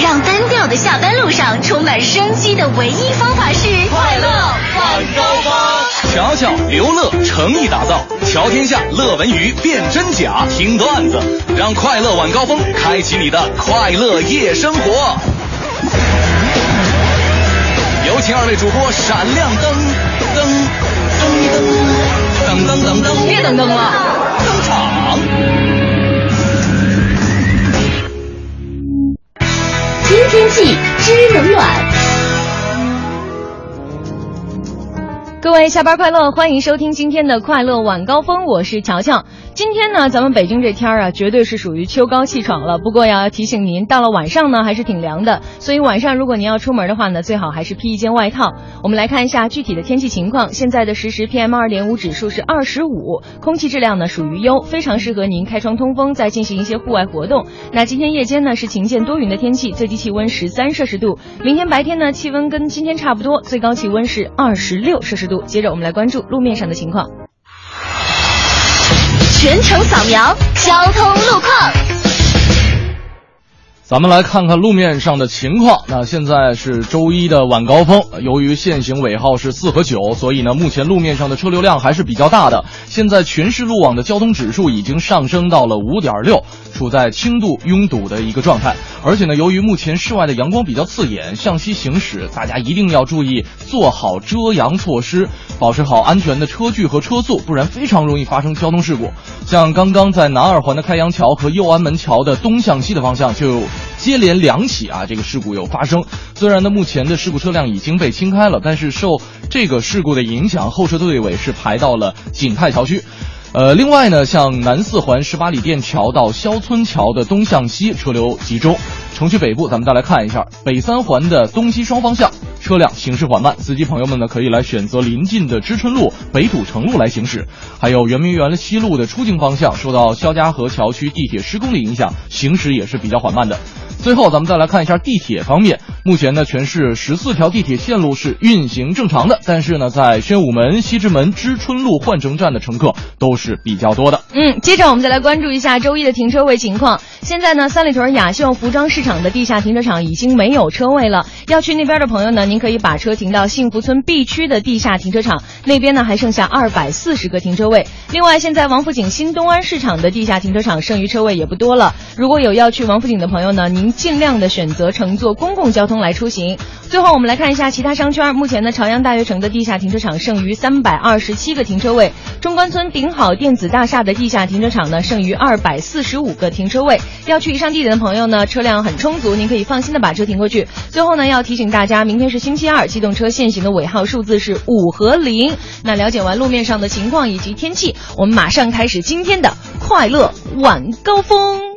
让单调的下班路上充满生机的唯一方法是快乐晚高峰。瞧瞧、刘乐诚意打造，瞧天下、乐文娱辨真假，听段子，让快乐晚高峰开启你的快乐夜生活。有请二位主播闪亮登登登登登登登，别登登了，登场。听天气知冷暖。各位下班快乐，欢迎收听今天的快乐晚高峰，我是乔乔。今天呢，咱们北京这天儿啊，绝对是属于秋高气爽了。不过要提醒您，到了晚上呢，还是挺凉的。所以晚上如果您要出门的话呢，最好还是披一件外套。我们来看一下具体的天气情况。现在的实时 PM 二点五指数是二十五，空气质量呢属于优，非常适合您开窗通风，再进行一些户外活动。那今天夜间呢是晴间多云的天气，最低气温十三摄氏度。明天白天呢气温跟今天差不多，最高气温是二十六摄氏度。接着我们来关注路面上的情况。全程扫描交通路况。咱们来看看路面上的情况。那现在是周一的晚高峰，由于限行尾号是四和九，所以呢，目前路面上的车流量还是比较大的。现在全市路网的交通指数已经上升到了五点六，处在轻度拥堵的一个状态。而且呢，由于目前室外的阳光比较刺眼，向西行驶，大家一定要注意做好遮阳措施，保持好安全的车距和车速，不然非常容易发生交通事故。像刚刚在南二环的开阳桥和右安门桥的东向西的方向就。接连两起啊，这个事故有发生。虽然呢，目前的事故车辆已经被清开了，但是受这个事故的影响，后车队尾是排到了景泰桥区。呃，另外呢，像南四环十八里店桥到肖村桥的东向西车流集中。城区北部，咱们再来看一下北三环的东西双方向车辆行驶缓慢，司机朋友们呢可以来选择临近的知春路、北土城路来行驶。还有圆明园西路的出境方向，受到肖家河桥区地铁施工的影响，行驶也是比较缓慢的。最后，咱们再来看一下地铁方面。目前呢，全市十四条地铁线路是运行正常的，但是呢，在宣武门、西直门、知春路换乘站的乘客都是比较多的。嗯，接着我们再来关注一下周一的停车位情况。现在呢，三里屯雅秀服装市场的地下停车场已经没有车位了。要去那边的朋友呢，您可以把车停到幸福村 B 区的地下停车场，那边呢还剩下二百四十个停车位。另外，现在王府井新东安市场的地下停车场剩余车位也不多了。如果有要去王府井的朋友呢，您尽量的选择乘坐公共交通来出行。最后，我们来看一下其他商圈。目前呢，朝阳大悦城的地下停车场剩余三百二十七个停车位，中关村顶好电子大厦的地下停车场呢剩余二百四十五个停车位。要去以上地点的朋友呢，车辆很充足，您可以放心的把车停过去。最后呢，要提醒大家，明天是星期二，机动车限行的尾号数字是五和零。那了解完路面上的情况以及天气，我们马上开始今天的快乐晚高峰。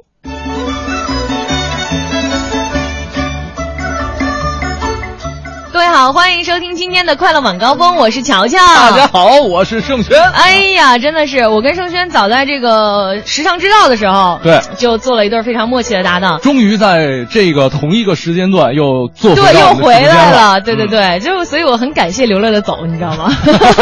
位好，欢迎收听今天的快乐晚高峰，我是乔乔。大家好，我是盛轩。哎呀，真的是我跟盛轩早在这个时尚之道的时候，对，就做了一对非常默契的搭档。终于在这个同一个时间段又做对，又回来了。对对嗯对，就所以我很感谢刘乐的走，你知道吗？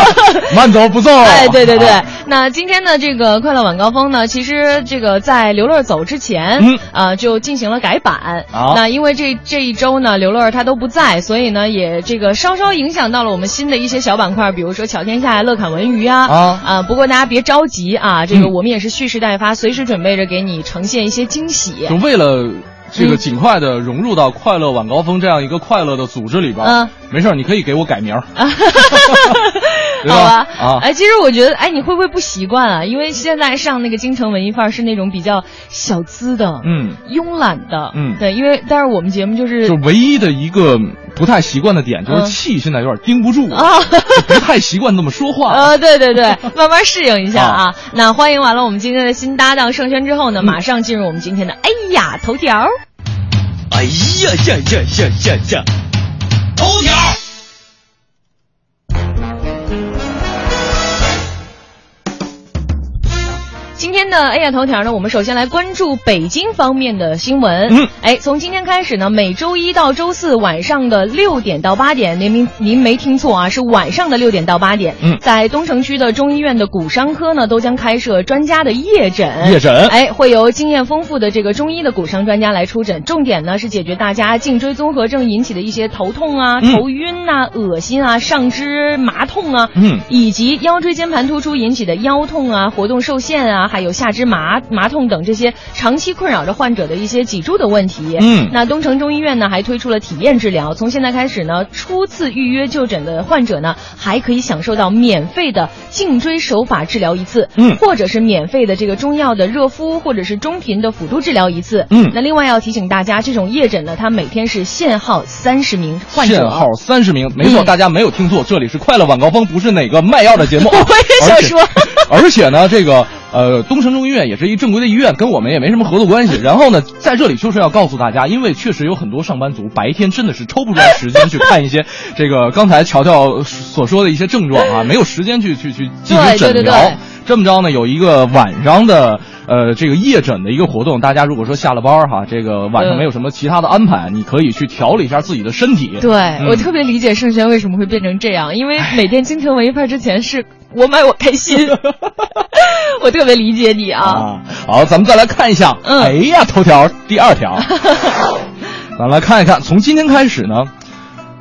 慢走不送。哎，对对对啊，那今天的这个快乐晚高峰呢，其实这个在刘乐走之前，嗯呃，就进行了改版。啊那因为这这一周呢，刘乐他都不在，所以呢，也这个稍稍影响到了我们新的一些小板块，比如说巧天下、乐侃文娱啊。啊啊，不过大家别着急啊，这个嗯我们也是蓄势待发，随时准备着给你呈现一些惊喜。就为了这个嗯尽快的融入到快乐晚高峰这样一个快乐的组织里边，嗯没事儿，你可以给我改名儿，对 好吧，啊，哎，其实我觉得，哎，你会不会不习惯啊？因为现在上那个京城文艺范儿是那种比较小资的，嗯，慵懒的，嗯对，因为但是我们节目就是就唯一的一个不太习惯的点就是嗯气现在有点盯不住我，啊。不太习惯这么说话。呃，对对对，慢慢适应一下啊。那欢迎完了我们今天的新搭档盛轩之后呢，马上进入我们今天的哎呀头条。哎呀呀呀呀呀呀！头条。天的 A 呀头条呢，我们首先来关注北京方面的新闻。嗯，哎，从今天开始呢，每周一到周四晚上的六点到八点，您您您没听错啊，是晚上的六点到八点。嗯，在东城区的中医院的骨伤科呢，都将开设专家的夜诊。夜诊，哎，会由经验丰富的这个中医的骨伤专家来出诊，重点呢是解决大家颈椎综合症引起的一些头痛啊、嗯头晕呐、恶心啊、上肢麻痛啊，嗯以及腰椎间盘突出引起的腰痛啊、活动受限啊，还有下肢麻麻痛等这些长期困扰着患者的一些脊柱的问题。嗯那东城中医院呢还推出了体验治疗，从现在开始呢，初次预约就诊的患者呢还可以享受到免费的颈椎手法治疗一次，嗯或者是免费的这个中药的热敷或者是中频的辅助治疗一次。嗯那另外要提醒大家，这种夜诊呢，它每天是限号三十名患者。限号三十名，没错，嗯大家没有听错，这里是快乐晚高峰，不是哪个卖药的节目。啊 我也想说而且，而且呢，这个呃，东城中医院也是一正规的医院，跟我们也没什么合作关系。然后呢，在这里就是要告诉大家，因为确实有很多上班族白天真的是抽不出来时间去看一些 这个刚才乔乔所说的一些症状啊，没有时间去去去进行诊疗。对对这么着呢，有一个晚上的呃这个夜诊的一个活动，大家如果说下了班哈，这个晚上嗯没有什么其他的安排，你可以去调理一下自己的身体。对、嗯我特别理解盛轩为什么会变成这样，因为每天京城文艺派之前是我买我开心，我特别理解你啊。啊，好，咱们再来看一下，嗯哎呀，头条第二条，咱们来看一看，从今天开始呢，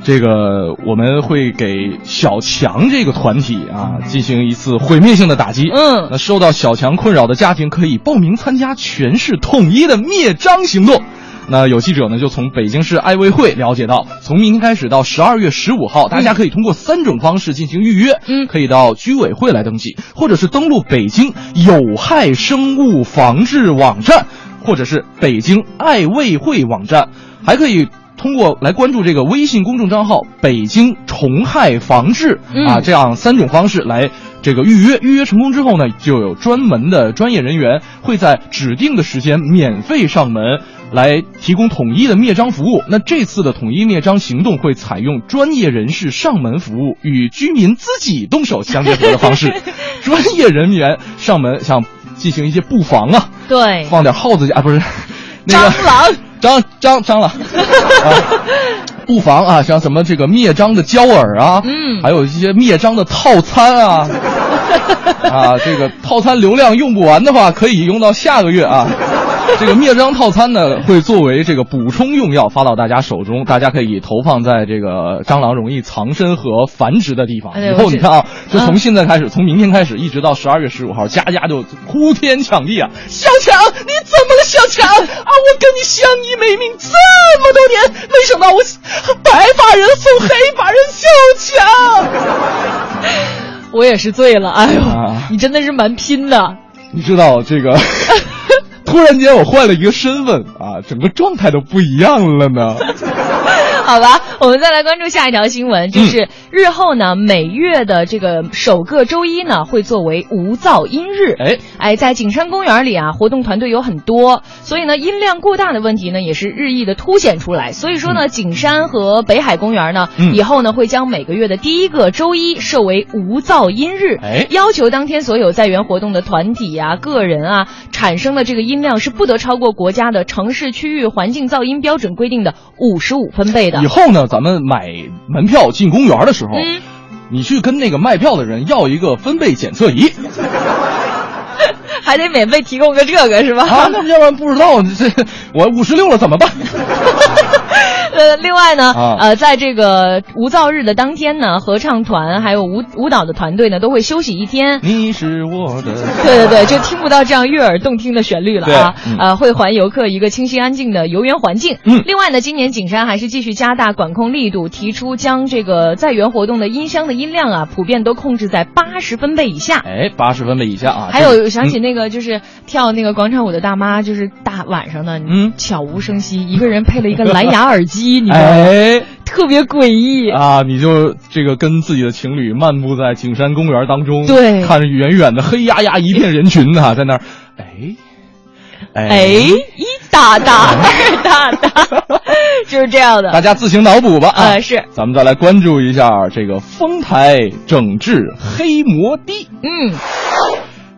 这个我们会给小强这个团体啊进行一次毁灭性的打击。嗯那受到小强困扰的家庭可以报名参加全市统一的灭蟑行动。那有记者呢，就从北京市爱卫会了解到，从明天开始到十二月十五号，大家可以通过三种方式进行预约。嗯可以到居委会来登记，或者是登录北京有害生物防治网站，或者是北京爱卫会网站，还可以。通过来关注这个微信公众账号“北京虫害防治”嗯啊，这样三种方式来这个预约。预约成功之后呢，就有专门的专业人员会在指定的时间免费上门，来提供统一的灭蟑服务。那这次的统一灭蟑行动会采用专业人士上门服务与居民自己动手相结合的方式，专业人员上门想进行一些布防啊，对，放点耗子架啊，不是 那个蟑螂。蟑蟑蟑螂，啊，布防啊，像什么这个灭蟑的胶饵啊，嗯还有一些灭蟑的套餐啊，啊，这个套餐流量用不完的话，可以用到下个月啊。这个灭蟑套餐呢，会作为这个补充用药发到大家手中，大家可以投放在这个蟑螂容易藏身和繁殖的地方。以后你看啊，就从嗯现在开始，从明天开始，一直到十二月十五号，家家就呼天抢地啊！小强，你怎么了，小强啊？我跟你相依为命这么多年，没想到我白发人送黑发人，小强。我也是醉了，哎呦，啊你真的是蛮拼的。你知道这个？突然间我换了一个身份啊，整个状态都不一样了呢。好吧，我们再来关注下一条新闻，就是日后呢，每月的这个首个周一呢，会作为无噪音日。哎，哎，在景山公园里啊，活动团队有很多，所以呢，音量过大的问题呢，也是日益的凸显出来。所以说呢，景山和北海公园呢，嗯。以后呢，会将每个月的第一个周一设为无噪音日，哎。要求当天所有在园活动的团体啊、个人啊，产生的这个音量是不得超过国家的城市区域环境噪音标准规定的五十五分贝的以。后呢，咱们买门票进公园的时候，嗯你去跟那个卖票的人要一个分贝检测仪 还得免费提供个这个是吧？啊，那要不然不知道这我五十六了怎么办？呃，另外呢，啊呃，在这个无噪日的当天呢，合唱团还有舞舞蹈的团队呢，都会休息一天。你是我的。对对对，就听不到这样悦耳动听的旋律了啊！嗯呃，会还游客一个清新安静的游园环境。嗯另外呢，今年景山还是继续加大管控力度，提出将这个在园活动的音箱的音量啊，普遍都控制在八十分贝以下。哎，八十分贝以下啊。还有想起那个就是跳那个广场舞的大妈，就是大晚上的，嗯悄无声息，一个人配了一个蓝牙耳机，你知道吗？哎特别诡异。啊，你就这个跟自己的情侣漫步在景山公园当中，对看着远远的黑压压一片人群啊，在那儿，哎，哎，一大大，二大大，就是这样的。大家自行脑补吧啊！呃是咱们再来关注一下这个丰台整治黑摩的。嗯，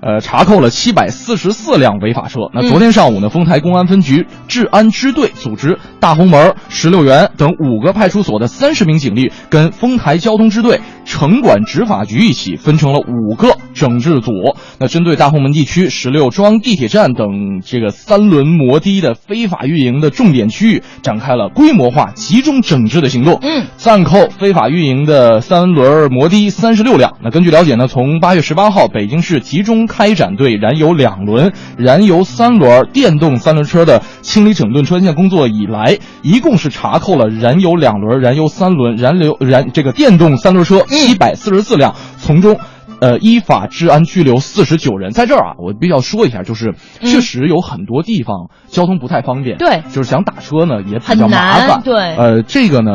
呃，查扣了七百四十四辆违法车。那昨天上午呢，丰台公安分局治安支队组织大红门、石榴园等五个派出所的三十名警力，跟丰台交通支队、城管执法局一起，分成了五个整治组。那针对大红门地区石榴庄地铁站等这个三轮摩的的非法运营的重点区域，展开了规模化、集中整治的行动。嗯，暂扣非法运营的三轮摩的三十六辆。那根据了解呢，从八月十八号，北京市集中开展对燃油两轮、燃油三轮、电动三轮车的清理整顿专项工作以来，一共是查扣了燃油两轮、燃油三轮、燃油燃这个电动三轮车七百四十四辆，从中。呃，依法治安拘留四十九人，在这儿啊，我必须要说一下，就是确实有很多地方交通不太方便，对就是想打车呢也比较麻烦，对呃，这个呢。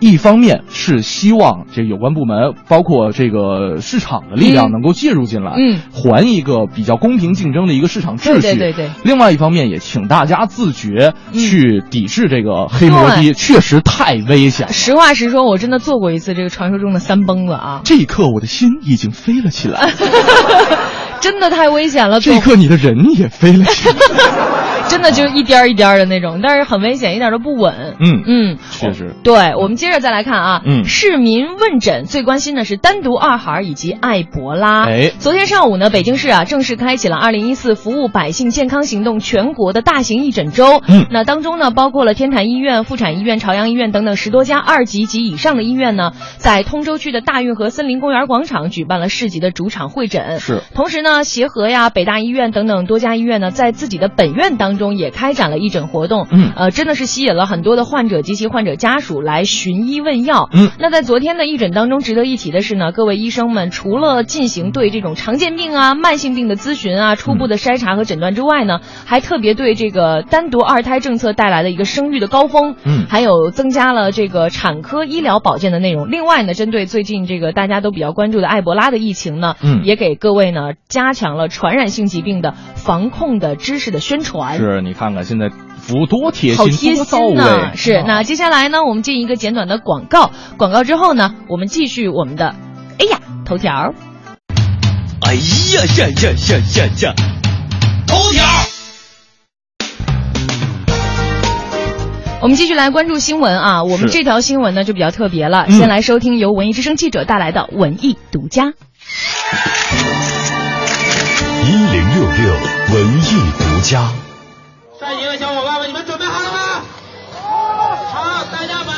一方面是希望这有关部门，包括这个市场的力量嗯能够介入进来，嗯还一个比较公平竞争的一个市场秩序。对对对对另外一方面，也请大家自觉嗯去抵制这个黑摩的，对确实太危险了。实话实说，我真的做过一次这个传说中的三蹦子啊，这一刻，我的心已经飞了起来。真的太危险了。这一刻，你的人也飞了起来。真的就是一颠儿一颠儿的那种，但是很危险，一点都不稳。嗯嗯，确实。对，我们接着再来看啊，嗯市民问诊最关心的是单独二孩以及艾博拉。哎昨天上午呢，北京市啊正式开启了二零一四服务百姓健康行动全国的大型义诊周。嗯那当中呢，包括了天坛医院、妇产医院、朝阳医院等等十多家二级及以上的医院呢，在通州区的大运河森林公园广场举办了市级的主场会诊。是同时呢，协和呀、北大医院等等多家医院呢，在自己的本院当中也开展了义诊活动。嗯呃，真的是吸引了很多的患者及其患者家属来寻医问药。嗯那在昨天的义诊当中，值得一提的是呢，各位医生们除了进行对这种常见病啊、慢性病的咨询啊、初步的筛查和诊断之外呢，还特别对这个单独二胎政策带来的一个生育的高峰，嗯还有增加了这个产科医疗保健的内容。另外呢，针对最近这个大家都比较关注的埃博拉的疫情呢，嗯也给各位呢加强了传染性疾病的防控的知识的宣传。是你看看现在服务多贴心好心，贴心呐、位。是，啊那接下来呢，我们进一个简短的广告，广告之后呢，我们继续我们的，哎呀，头条。哎呀呀呀呀呀呀！头条。我们继续来关注新闻啊，我们这条新闻呢就比较特别了，嗯先来收听由文艺之声记者带来的文艺独家。一零六六文艺独家。善行的小伙伴们，你们准备好了吗？好，大家把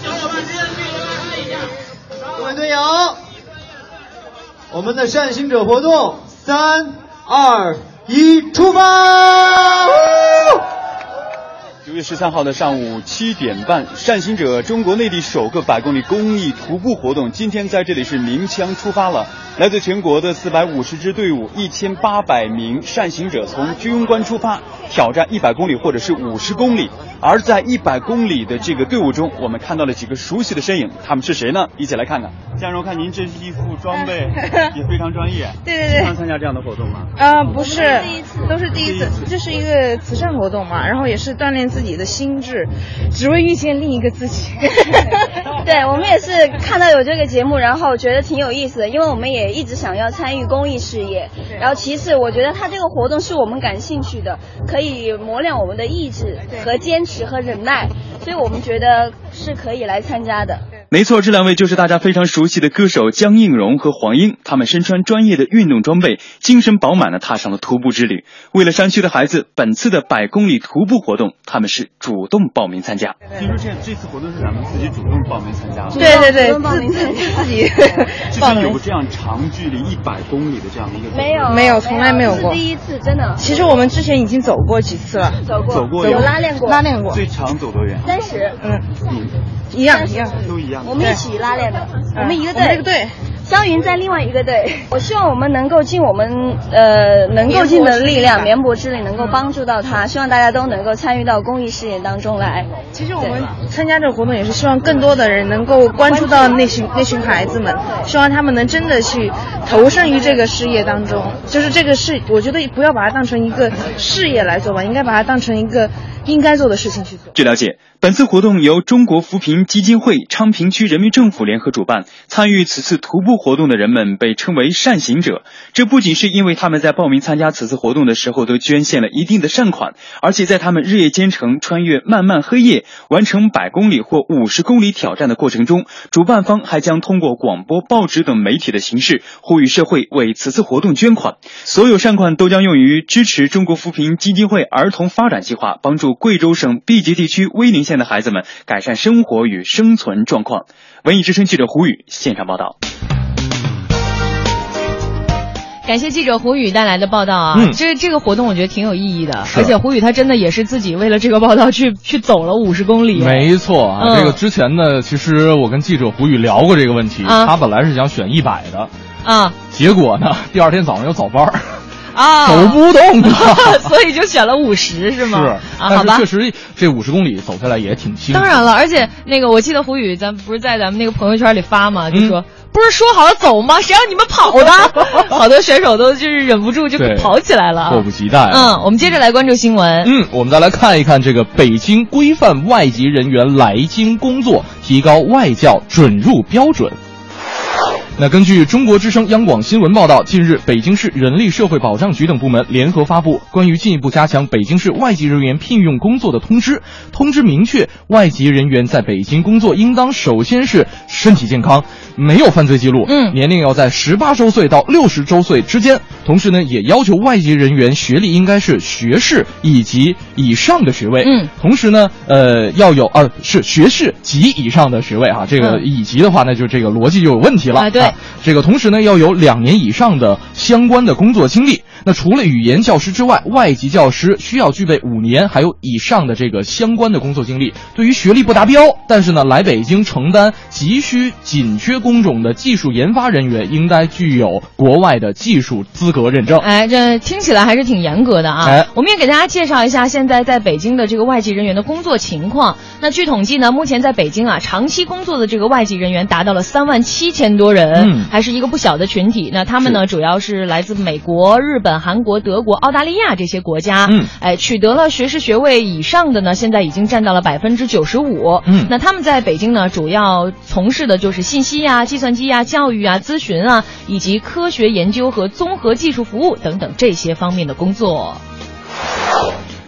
小伙伴之间的距离拉开一下。各位队友，我们的善行者活动，三二一，出发！九月十三号的上午七点半，善行者中国内地首个百公里公益徒步活动，今天在这里是鸣枪出发了。来自全国的四百五十支队伍，一千八百名善行者从居庸关出发，挑战一百公里或者是五十公里。而在一百公里的这个队伍中，我们看到了几个熟悉的身影，他们是谁呢？一起来看看。江荣，看您这是一副装备也非常专业，对对对经常参加这样的活动吗？呃，不是，都是第一次，这是一个慈善活动嘛，然后也是锻炼自己的心智，只为遇见另一个自己。对我们也是看到有这个节目，然后觉得挺有意思的，因为我们也一直想要参与公益事业。然后其次，我觉得他这个活动是我们感兴趣的，可以磨练我们的意志和坚持和忍耐，所以我们觉得是可以来参加的。没错，这两位就是大家非常熟悉的歌手江映蓉和黄英，他们身穿专业的运动装备，精神饱满的踏上了徒步之旅。为了山区的孩子，本次的百公里徒步活动，他们是主动报名参加。听说这这次活动是咱们自己主动报名参加的，对对对，报名自自自己之 报名。前有过。这样长距离一百公里的这样的一个没有，没有从来没有过。第一次，真的。其实我们之前已经走过几次了，走过，走过有拉练过，拉练过，最长走多远？三十，嗯，嗯，一样一样。都一样的。我们一起拉练的，我们一个队。一个队。队，湘云在另外一个队，我希望我们能够尽我们呃能够尽的力量，绵薄之力，能够帮助到他。希望大家都能够参与到公益事业当中来。其实我们参加这个活动也是希望更多的人能够关注到那群那群孩子们，希望他们能真的去投身于这个事业当中。就是这个事，我觉得不要把它当成一个事业来做吧，应该把它当成一个应该做的事情去做。据了解，本次活动由中国扶贫基金会昌平区人民政府联合主办，参与此次徒步活动的人们被称为善行者。这不仅是因为他们在报名参加此次活动的时候都捐献了一定的善款，而且在他们日夜兼程、穿越漫漫黑夜、完成百公里或五十公里挑战的过程中，主办方还将通过广播、报纸等媒体的形式呼吁社会为此次活动捐款。所有善款都将用于支持中国扶贫基金会儿童发展计划，帮助贵州省毕节地区威宁县的孩子们改善生活与生存状况。文艺之声记者胡宇现场报道。感谢记者胡宇带来的报道啊，嗯这这个活动我觉得挺有意义的，而且胡宇他真的也是自己为了这个报道去 去走了五十公里。没错啊，嗯这个之前呢，其实我跟记者胡宇聊过这个问题，啊他本来是想选一百的，啊结果呢，第二天早上有早班儿，啊，走不动了。所以就选了五十是吗？是啊，好吧确。实这五十公里走下来也挺辛苦。当然了，而且那个我记得胡宇，咱不是在咱们那个朋友圈里发嘛，就嗯说、不是说好了走吗？谁让你们跑 的？好多选手都就是忍不住就跑起来了。迫不及待。嗯，我们接着来关注新闻。嗯，我们再来看一看这个北京规范外籍人员来京工作，提高外教准入标准。那根据中国之声、央广新闻报道，近日北京市人力社会保障局等部门联合发布关于进一步加强北京市外籍人员聘用工作的通知。通知明确，外籍人员在北京工作应当首先是身体健康，没有犯罪记录，嗯年龄要在十八周岁到六十周岁之间。同时呢，也要求外籍人员学历应该是学士以及以上的学位。嗯，同时呢，呃，要有呃是学士及以上的学位啊，这个嗯以及的话呢，就这个逻辑就有问题了啊对这个同时呢，要有两年以上的相关的工作经历。那除了语言教师之外，外籍教师需要具备五年还有以上的这个相关的工作经历。对于学历不达标，但是呢来北京承担急需紧缺工种的技术研发人员，应该具有国外的技术资格认证。哎，这听起来还是挺严格的啊。哎我们也给大家介绍一下现在在北京的这个外籍人员的工作情况。那据统计呢，目前在北京啊，长期工作的这个外籍人员达到了三万七千多人，嗯还是一个不小的群体。那他们呢，主要是来自美国、日本、韩国、德国、澳大利亚这些国家。嗯哎，取得了学士学位以上的呢，现在已经占到了百分之九十五。嗯那他们在北京呢，主要从事的就是信息呀、计算机呀、教育啊、咨询啊，以及科学研究和综合技术服务等等这些方面的工作。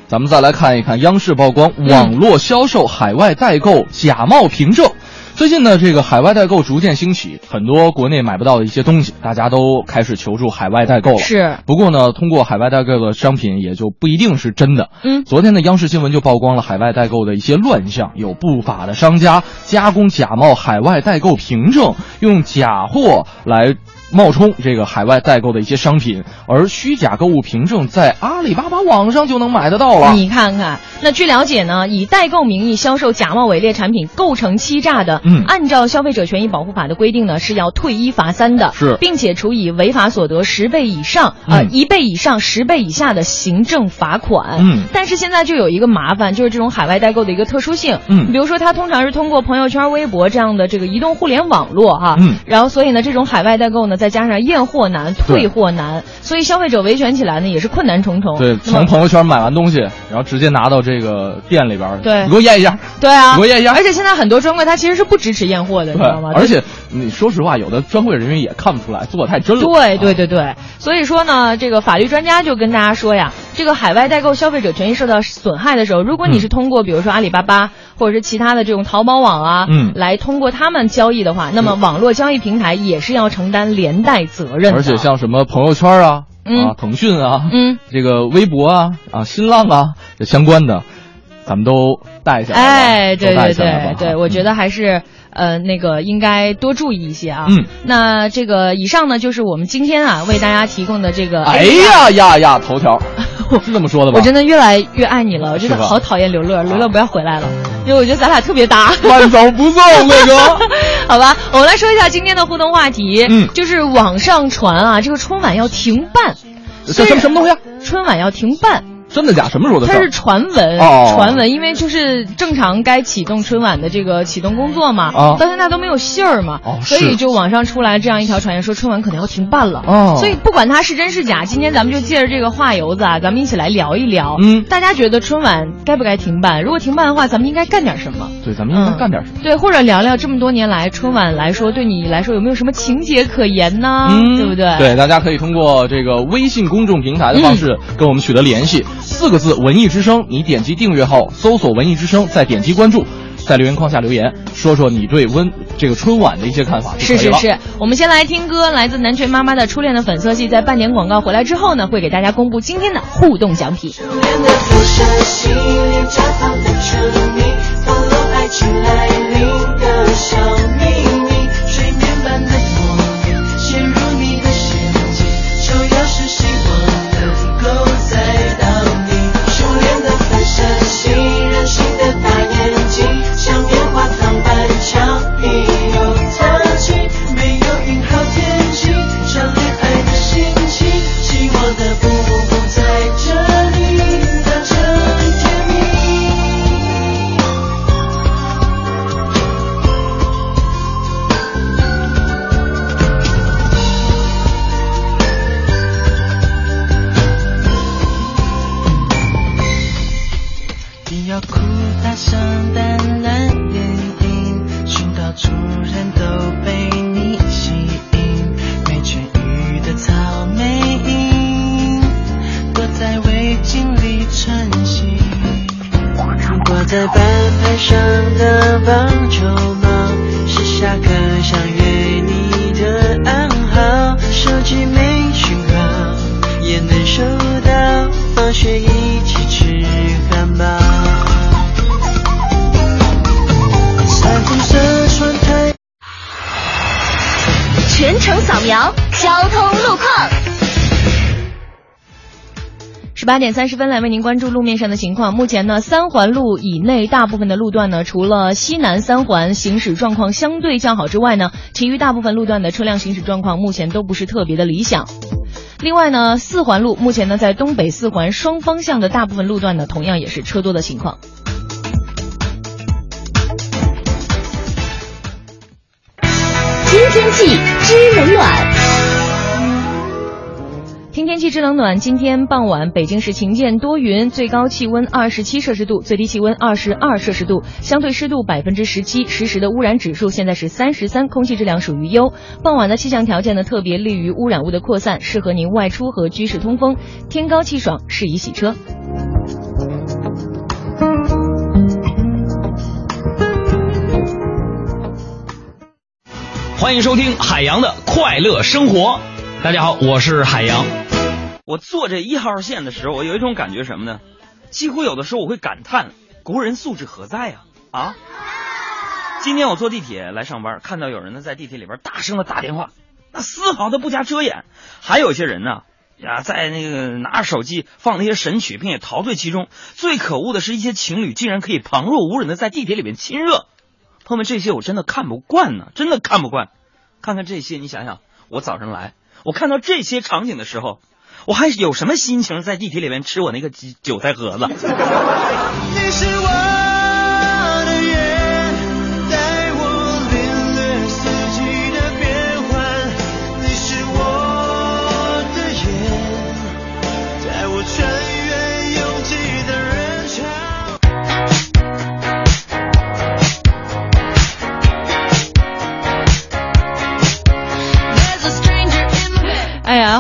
咱们再来看一看央视曝光网络销售海外代购假冒凭证。最近呢，这个海外代购逐渐兴起，很多国内买不到的一些东西，大家都开始求助海外代购了。是不过呢，通过海外代购的商品也就不一定是真的。嗯昨天的，央视新闻就曝光了海外代购的一些乱象，有不法的商家加工假冒海外代购凭证，用假货来冒充这个海外代购的一些商品，而虚假购物凭证在阿里巴巴网上就能买得到了。你看看，那据了解呢，以代购名义销售假冒伪劣产品构成欺诈的，嗯。按照消费者权益保护法的规定呢，是要退一罚三的，是。并且处以违法所得十倍以上啊、嗯。一倍以上十倍以下的行政罚款。嗯。但是现在就有一个麻烦，就是这种海外代购的一个特殊性，嗯。比如说它通常是通过朋友圈、微博这样的这个移动互联网络哈，嗯。然后所以呢，这种海外代购呢，再加上验货难、退货难，所以消费者维权起来呢也是困难重重。对，从朋友圈买完东西，然后直接拿到这个店里边，对你给我验一下。对啊，给我验一下而且现在很多专柜它其实是不支持验货的，你知道吗？而且你说实话，有的专柜人员也看不出来，做的太真了。对对对对，所以说呢，这个法律专家就跟大家说呀，这个海外代购消费者权益受到损害的时候，如果你是通过比如说阿里巴巴或者是其他的这种淘宝网啊，嗯来通过他们交易的话，那么网络交易平台也是要承担连带责任。而且像什么朋友圈啊，嗯啊，腾讯啊，嗯，这个微博啊，啊，新浪啊，这相关的，咱们都带下来。哎，对对对对，我觉得还是呃那个应该多注意一些啊。嗯，那这个以上呢就是我们今天啊为大家提供的这个。哎呀呀呀，头条 是这么说的吧？我真的越来越爱你了，我真的好讨厌刘乐，刘乐不要回来了，因为我觉得咱俩特别搭。慢走不送，那个。好吧，我们来说一下今天的互动话题，嗯就是网上传啊，这个春晚要停办，这什么什么东西啊？春晚要停办。什真的假？什么时候的事儿？它是传闻，哦传闻，因为就是正常该启动春晚的这个启动工作嘛，哦到现在都没有信儿嘛，哦所以就网上出来这样一条传言，说春晚可能要停办了。哦所以不管它是真是假，今天咱们就借着这个话由子啊，咱们一起来聊一聊。嗯大家觉得春晚该不该停办？如果停办的话，咱们应该干点什么？对，咱们应该干点什么？对，或者聊聊这么多年来春晚来说，对你来说有没有什么情节可言呢？嗯，对不对？对，大家可以通过这个微信公众平台的方式跟我们取得联系，四个字“文艺之声”，你点击订阅后搜索“文艺之声”，再点击关注，在留言框下留言，说说你对温这个春晚的一些看法是。是是，我们先来听歌，来自南拳妈妈的《初恋的粉色系》。在半点广告回来之后呢，会给大家公布今天的互动奖品。八点三十分来为您关注路面上的情况。目前呢，三环路以内大部分的路段呢，除了西南三环行驶状况相对较好之外呢，其余大部分路段的车辆行驶状况目前都不是特别的理想。另外呢，四环路目前呢，在东北四环双方向的大部分路段呢，同样也是车多的情况。听天气知冷暖。听天气之冷暖，今天傍晚北京市晴间多云，最高气温二十七摄氏度，最低气温二十二摄氏度，相对湿度百分之十七，实时的污染指数现在是三十三，空气质量属于优。傍晚的气象条件呢，特别利于污染物的扩散，适合您外出和居室通风，天高气爽，适宜洗车。欢迎收听海洋的快乐生活。大家好，我是海洋。我坐这一号线的时候，我有一种感觉什么呢？几乎有的时候我会感叹国人素质何在呀！啊！今天我坐地铁来上班，看到有人呢在地铁里边大声的打电话，那丝毫的不加遮掩；还有些人呢，呀，在那个拿着手机放那些神曲，并且陶醉其中。最可恶的是一些情侣竟然可以旁若无人的在地铁里面亲热。朋友们，这些我真的看不惯呢，真的看不惯。看看这些，你想想，我早上来，我看到这些场景的时候，我还有什么心情在地铁里面吃我那个韭韭菜盒子？你是我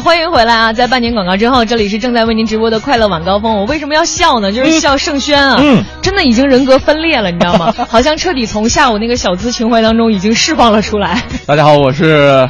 欢迎回来啊！在半年广告之后，这里是正在为您直播的快乐晚高峰。我为什么要笑呢？就是笑盛轩啊，嗯真的已经人格分裂了，你知道吗？好像彻底从下午那个小资情怀当中已经释放了出来。大家好，我是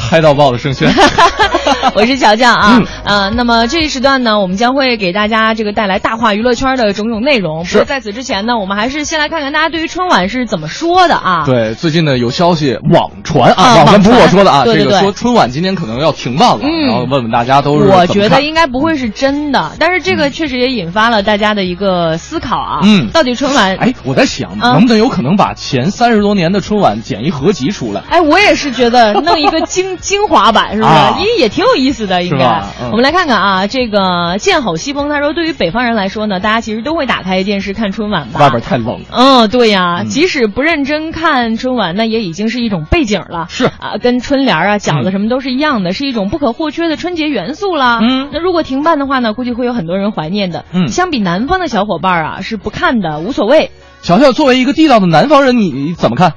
嗨到爆的盛轩。我是乔乔啊，呃，那么这一时段呢，我们将会给大家这个带来大话娱乐圈的种种内容。不过在此之前呢，我们还是先来看看大家对于春晚是怎么说的啊。对，最近呢有消息网传啊，啊网传不是我说的啊，对对对这个说春晚今天可能要停办了，嗯然后问问大家都是我觉得应该不会是真的，但是这个确实也引发了大家的一个思考啊。嗯到底春晚？哎，我在想，嗯能不能有可能把前三十多年的春晚剪一合集出来？哎，我也是觉得弄一个精精精华版，是不是？啊咦，也挺有意思的，应该。嗯我们来看看啊，这个见好西风，他说，对于北方人来说呢，大家其实都会打开电视看春晚吧。外边太冷了。嗯，对呀，即使不认真看春晚，那也已经是一种背景了。是啊，跟春联啊、饺子什么都是一样的，是一种不可或缺的春节元素啦。嗯，那如果停办的话呢，估计会有很多人怀念的。嗯相比南方的小伙伴啊，是不看的，无所谓。小小作为一个地道的南方人，你你怎么看？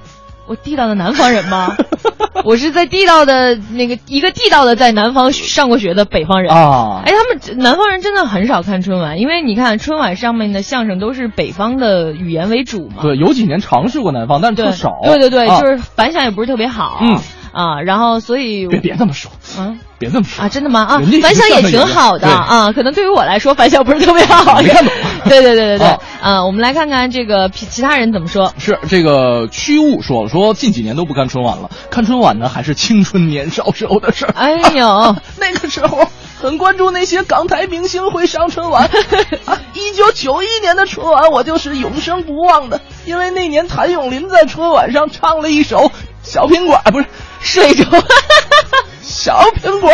我地道的南方人吗？我是在地道的那个一个地道的在南方上过学的北方人啊哎，他们南方人真的很少看春晚，因为你看春晚上面的相声都是北方的语言为主嘛。对，有几年尝试过南方，但是特少。对对对，啊就是反响也不是特别好。嗯啊，然后所以别别这么说，嗯，别这么说啊，真的吗？啊反响也挺好的啊，可能对于我来说反响不是特别好。没看懂 对对对对对啊，啊，我们来看看这个其其他人怎么说。是这个屈物说了，说近几年都不看春晚了，看春晚呢还是青春年少时候的事儿。哎呦，那个时候很关注那些港台明星会上春晚。啊，一九九一年的春晚我就是永生不忘的，因为那年谭咏麟在春晚上唱了一首《小苹果》，啊，不是睡着。小苹果。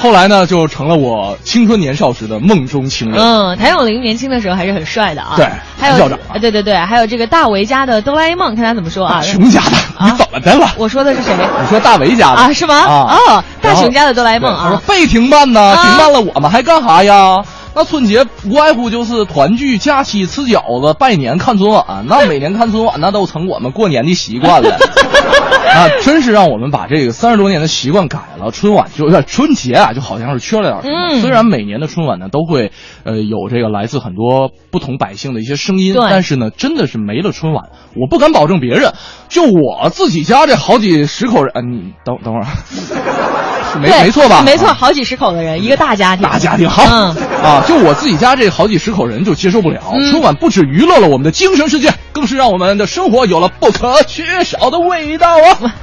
后来呢，就成了我青春年少时的梦中情人。嗯，谭咏麟年轻的时候还是很帅的啊。对还有校长啊对对对，还有这个大为家的哆啦 A 梦，看他怎么说啊？熊家的，你怎么的了？我说的是谁？你说大为家的啊，是吗？啊哦，大熊家的哆啦 A 梦对他说啊。被停办呢，啊停办了我们还干啥呀？那春节无外乎就是团聚、假期、吃饺子、拜年、看春晚。那每年看春晚，那都成我们过年的习惯了。啊，真是让我们把这个三十多年的习惯改了。春晚就春节啊，就好像是缺了点什么。嗯虽然每年的春晚呢都会呃有这个来自很多不同百姓的一些声音，但是呢，真的是没了春晚，我不敢保证别人，就我自己家这好几十口人，呃你等等会儿，是没没错吧？没错，啊好几十口的人，一个大家庭。大家庭好、嗯，啊，就我自己家这好几十口人就接受不了。嗯春晚不止娱乐了我们的精神世界，更是让我们的生活有了不可缺少的味道啊！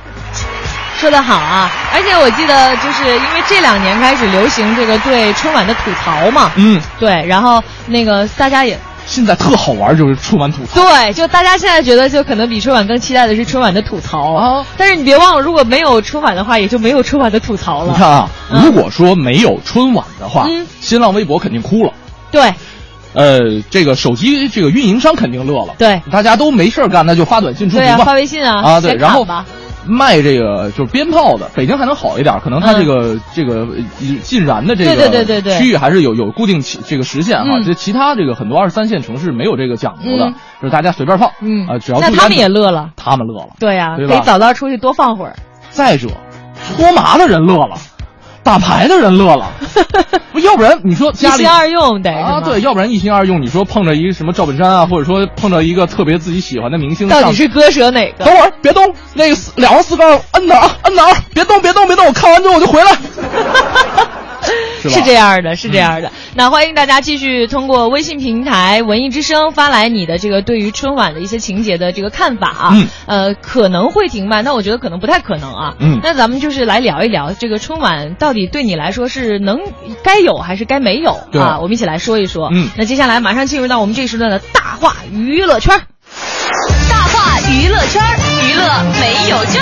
说得好啊！而且我记得，就是因为这两年开始流行这个对春晚的吐槽嘛，嗯，对，然后那个大家也现在特好玩，就是春晚吐槽。对，就大家现在觉得，就可能比春晚更期待的是春晚的吐槽啊。但是你别忘了，如果没有春晚的话，也就没有春晚的吐槽了。你看啊，如果说没有春晚的话，嗯新浪微博肯定哭了。对，呃，这个手机这个运营商肯定乐了。对，大家都没事儿干，那就发短信出屏吧，对啊，发微信啊，啊，对，然后吧卖这个就是鞭炮的，北京还能好一点，可能它这个、这个呃禁燃的这个嗯对对对对对区域还是有有固定起这个时限哈。嗯这其他这个很多二三线城市没有这个讲究的，嗯就是大家随便放，嗯啊，只要那他们也乐了，他们乐了。对呀、啊可以早早出去多放会儿。再者，搓麻的人乐了，打牌的人乐了，不要不然你说一家里心二用得是啊，对，要不然一心二用，你说碰着一个什么赵本山啊，或者说碰着一个特别自己喜欢的明星，到底是割舍哪个？等会儿别动，那个四两个四杠摁哪儿啊摁哪儿，别动别动别动，我看完之后我就回来。是吧是这样的，是这样的。那欢迎大家继续通过微信平台“文艺之声”发来你的这个对于春晚的一些情节的这个看法啊。嗯呃，可能会停办，那我觉得可能不太可能啊。嗯那咱们就是来聊一聊这个春晚到底对你来说是能该有还是该没有啊？我们一起来说一说。嗯那接下来马上进入到我们这一时段的大话娱乐圈。大话娱乐圈，娱乐没有券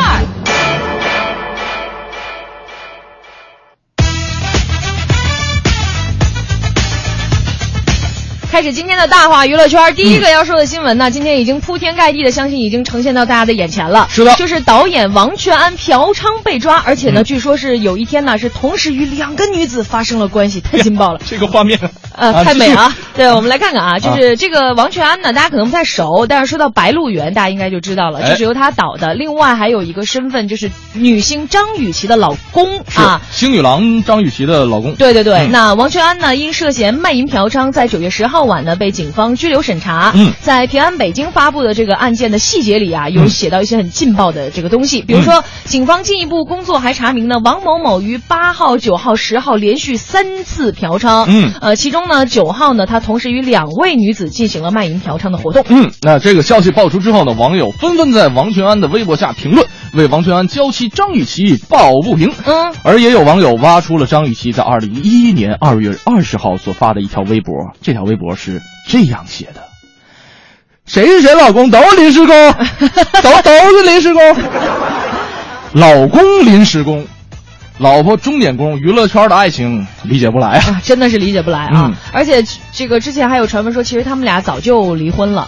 开始今天的大话娱乐圈，第一个要说的新闻呢，今天已经铺天盖地的，相信已经呈现到大家的眼前了。是的就是导演王全安嫖娼被抓，而且呢，嗯据说是有一天呢，是同时与两个女子发生了关系，太劲爆了。这个画面，呃，啊太美了啊！对，我们来看看啊，就是这个王全安呢，大家可能不太熟，但是说到《白鹿原》，大家应该就知道了，哎这是由他导的。另外还有一个身份就是女星张雨绮的老公啊。星女郎张雨绮的老公。对对对，嗯那王全安呢，因涉嫌卖淫嫖娼，在九月十号晚呢被警方拘留审查。嗯在平安北京发布的这个案件的细节里啊，有嗯写到一些很劲爆的这个东西，比如说，警方进一步工作还查明呢，王某某于八号、九号、十号连续三次嫖娼。嗯呃，其中呢，九号呢，他同时与两位女子进行了卖淫嫖娼的活动。嗯，那这个消息爆出之后呢，网友纷纷在王全安的微博下评论，为王全安娇妻张雨绮抱不平。嗯，而也有网友挖出了张雨绮在二零一一年二月二十号所发的一条微博，这条微博是这样写的：“谁是谁老公都是临时工，都都是临时工。”老公临时工，老婆钟点工，娱乐圈的爱情理解不来啊！真的是理解不来啊！嗯而且这个之前还有传闻说，其实他们俩早就离婚了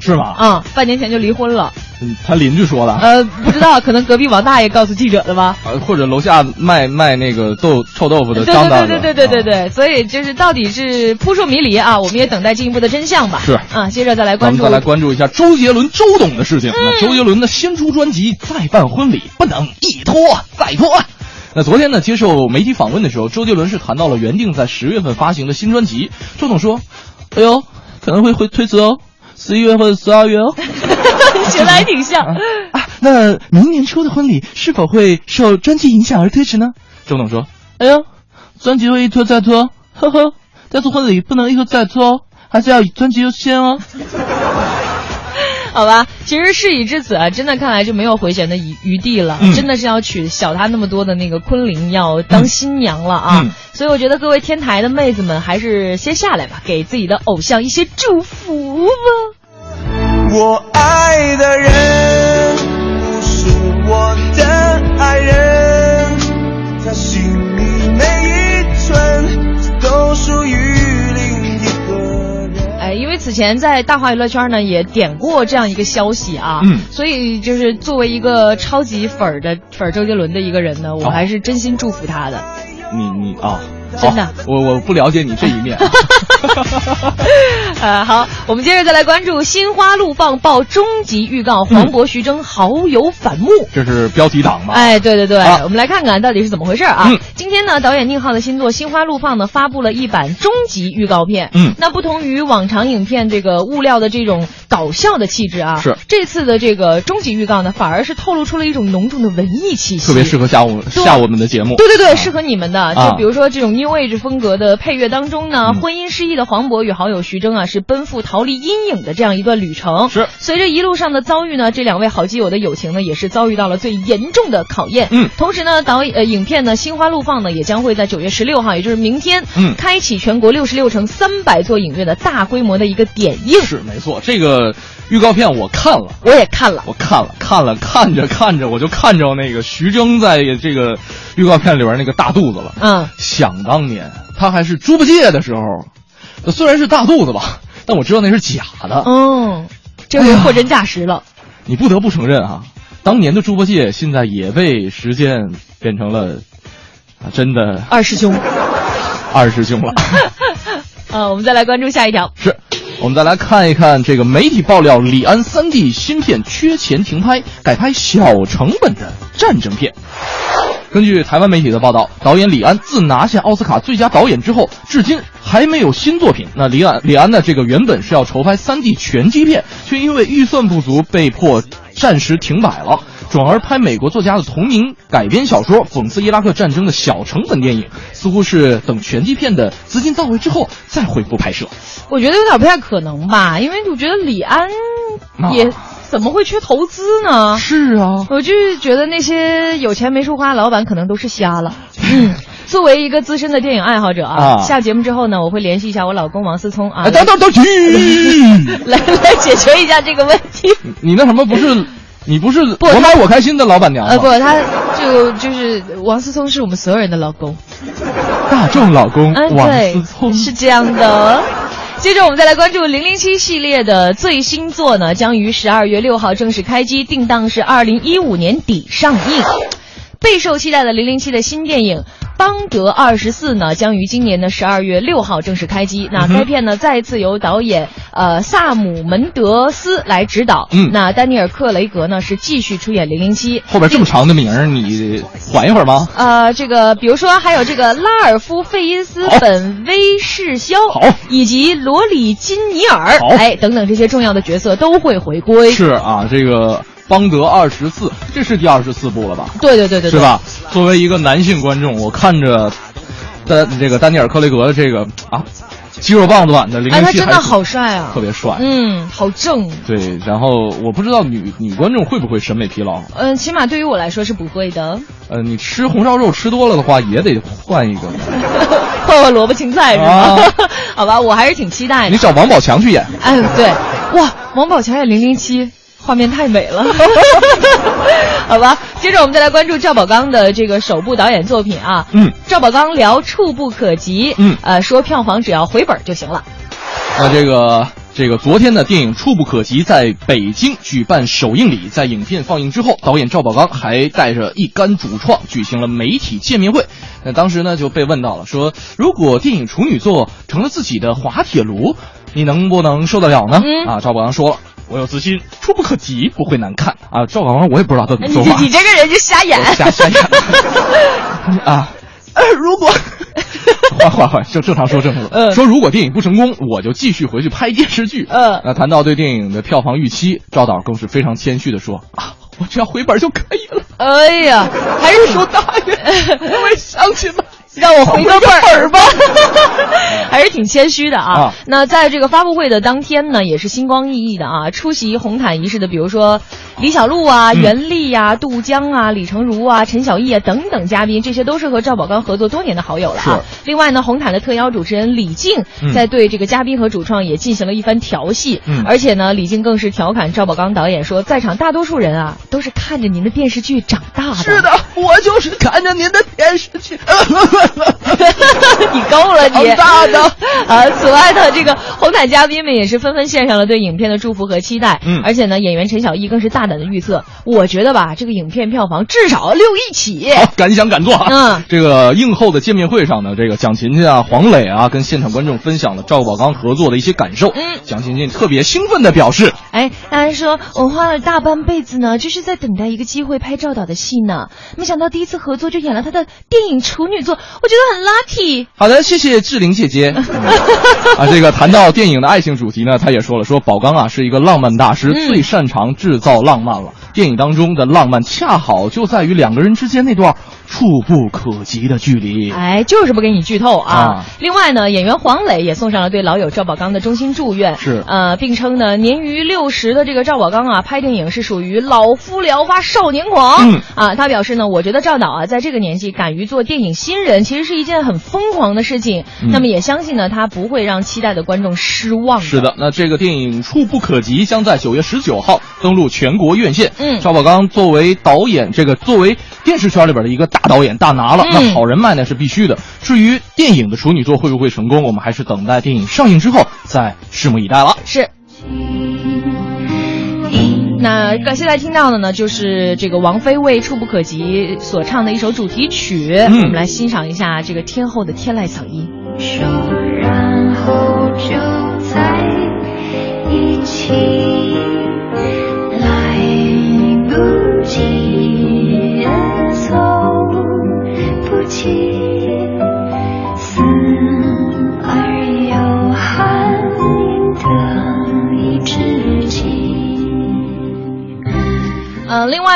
是吗？啊、半年前就离婚了。嗯他邻居说的，呃，不知道，可能隔壁王大爷告诉记者的吧。呃或者楼下卖卖那个豆臭豆腐的对张大对对对对对对对，所以就是到底是扑朔迷离啊，我们也等待进一步的真相吧。是啊，接着再来关注。们再来关注一下周杰伦周董的事情。那周杰伦呢，新出专辑，再办婚礼，不能一拖再拖。那昨天呢，接受媒体访问的时候，周杰伦是谈到了原定在十月份发行的新专辑。周董说：“哎呦，可能会会推迟哦，十一月或者十二月哦。学的还挺像。啊，那明年初的婚礼是否会受专辑影响而推迟呢？”周董说：“哎呦，专辑会一拖再拖，呵呵，但是婚礼不能一拖再拖哦，还是要以专辑优先哦。” 好吧，其实事已至此啊，真的看来就没有回旋的余余地了，嗯真的是要娶小他那么多的那个昆凌要当新娘了啊！嗯所以我觉得各位天台的妹子们还是先下来吧，给自己的偶像一些祝福吧。我爱的人不是我的为此前在大话娱乐圈呢也点过这样一个消息啊，嗯。所以就是作为一个超级粉儿的粉儿周杰伦的一个人呢，我哦。还是真心祝福他的。你你啊，真的我我不了解你这一面。呃，好，我们接着再来关注《心花怒放》报终极预告，黄渤、徐峥好友反目。这是标题党吗？哎，对对对，啊我们来看看到底是怎么回事啊！嗯今天呢，导演宁浩的新作《心花怒放》呢，发布了一版终极预告片。嗯那不同于往常影片这个物料的这种搞笑的气质啊，是这次的这个终极预告呢，反而是透露出了一种浓重的文艺气息，特别适合下午对下我们的节目。对对对，适合你们的。啊就比如说这种 New Age 风格的配乐当中呢，嗯婚姻失意的黄渤与好友徐峥啊，是奔赴逃离阴影的这样一段旅程。是随着一路上的遭遇呢，这两位好基友的友情呢，也是遭遇到了最严重的考验。嗯同时呢，导呃影片呢《心花怒放》呢，也将会在九月十六号，也就是明天，嗯开启全国六十六城三百座影院的大规模的一个点映。是没错，这个预告片我看了。我也看了。我看了看了看着看着，我就看着那个徐峥在这个预告片里边那个大肚子了。嗯，想当年他还是猪八戒的时候，虽然是大肚子吧，但我知道那是假的。嗯，这回货真价实了。你不得不承认啊，当年的猪八戒现在也被时间变成了啊，真的二师兄。二师兄了。呃，我们再来关注下一条。是，我们再来看一看这个媒体爆料，李安三 D 新片缺钱停拍，改拍小成本的战争片。根据台湾媒体的报道，导演李安自拿下奥斯卡最佳导演之后，至今还没有新作品。那李安李安呢？这个原本是要筹拍 3D 拳击片，却因为预算不足，被迫暂时停摆了，转而拍美国作家的同名改编小说，讽刺伊拉克战争的小成本电影，似乎是等拳击片的资金到位之后再恢复拍摄。我觉得有点不太可能吧，因为我觉得李安也怎么会缺投资呢？是啊，我就是觉得那些有钱没处花的老板可能都是瞎了。嗯，作为一个资深的电影爱好者啊，啊下节目之后呢，我会联系一下我老公王思聪啊，哎，等等等，来来解决一下这个问题。你那什么不是？你不是我买我开心的老板娘吗？呃，不，他就就是王思聪是我们所有人的老公。大众老公嗯，王思聪，是这样的。接着我们再来关注《零零七》系列的最新作呢，将于十二月六号正式开机，定档是二零一五年底上映。备受期待的《零零七》的新电影《邦德二十四》呢，将于今年的十二月六号正式开机。那该片呢，再次由导演呃萨姆门德斯来指导。嗯那丹尼尔·克雷格呢是继续出演零零七。后边这么长的名儿，你缓一会儿吗？呃，这个比如说还有这个拉尔夫·费因斯、本威士肖，以及罗里金尼尔，哎，等等这些重要的角色都会回归。是啊，这个邦德二十四，这是第二十四部了吧？对对对对，对是？吧？作为一个男性观众，我看着丹这个丹尼尔·克雷格的这个啊肌肉棒子版的零哎，零七，他真的好帅啊，特别帅。嗯，好正。对，然后我不知道女女观众会不会审美疲劳。嗯，起码对于我来说是不会的，呃，你吃红烧肉吃多了的话，也得换一个。换换萝卜青菜是吗？啊 好吧，我还是挺期待的。你找王宝强去演，哎，对，哇，王宝强演零零七，画面太美了，好吧。接着我们再来关注赵宝刚的这个首部导演作品啊。嗯，赵宝刚聊《触不可及》，嗯，呃，说票房只要回本就行了。那这个这个昨天的电影《触不可及》在北京举办首映礼，在影片放映之后，导演赵宝刚还带着一干主创举行了媒体见面会。那当时呢就被问到了，说如果电影处女作成了自己的滑铁卢，你能不能受得了呢？嗯啊，赵宝刚说了。我有自信，触不可及，不会难看啊！赵宝刚，我也不知道他怎么你说话。你这个人就瞎演，瞎瞎演 啊！呃，如果 换换换，就正常说正常说，嗯说如果电影不成功，我就继续回去拍电视剧。嗯，那谈到对电影的票房预期，赵导更是非常谦虚的说啊，我只要回本就可以了。哎呀，还是说大爷，我也想起了。让我回个本儿吧，还是挺谦虚的啊。啊那在这个发布会的当天呢，也是星光熠熠的啊。出席红毯仪式的，比如说李小璐啊、嗯袁立呀、杜江啊、李成儒啊、陈小艺啊等等嘉宾，这些都是和赵宝刚合作多年的好友了啊。另外呢，红毯的特邀主持人李静嗯在对这个嘉宾和主创也进行了一番调戏，嗯而且呢，李静更是调侃赵宝刚导演说，在场大多数人啊都是看着您的电视剧长大的。是的，我就是看着您的电视剧。你够了你！长大的 啊！此外呢，这个红毯嘉宾们也是纷纷献上了对影片的祝福和期待。嗯而且呢，演员陈小艺更是大胆的预测，我觉得吧，这个影片票房至少六亿起。好，敢想敢做啊！嗯，这个映后的见面会上呢，这个蒋勤勤啊、黄磊啊，跟现场观众分享了赵宝刚合作的一些感受。嗯，蒋勤勤特别兴奋的表示，哎，他还说，我花了大半辈子呢，就是在等待一个机会拍赵导的戏呢。没想到第一次合作就演了他的电影处女作，我觉得很 lucky。好的，谢谢志玲姐姐。嗯 啊，这个谈到电影的爱情主题呢，他也说了，说宝刚啊是一个浪漫大师，嗯最擅长制造浪漫了。电影当中的浪漫，恰好就在于两个人之间那段触不可及的距离。哎，就是不给你剧透啊！啊另外呢，演员黄磊也送上了对老友赵宝刚的衷心祝愿，是呃，并称呢，年逾六十的这个赵宝刚啊，拍电影是属于老夫聊发少年狂。嗯啊，他表示呢，我觉得赵导啊，在这个年纪敢于做电影新人，其实是一件很疯狂的事情。嗯那么也相信呢，他不会让期待的观众失望。是的，那这个电影《触不可及》将在九月十九号登陆全国院线。嗯赵宝刚作为导演，这个作为电视圈里边的一个大导演、大拿了，嗯那好人脉呢是必须的。至于电影的处女作会不会成功，我们还是等待电影上映之后再拭目以待了。是。那个现在听到的呢，就是这个王菲为《触不可及》所唱的一首主题曲，嗯我们来欣赏一下这个天后的天籁嗓音。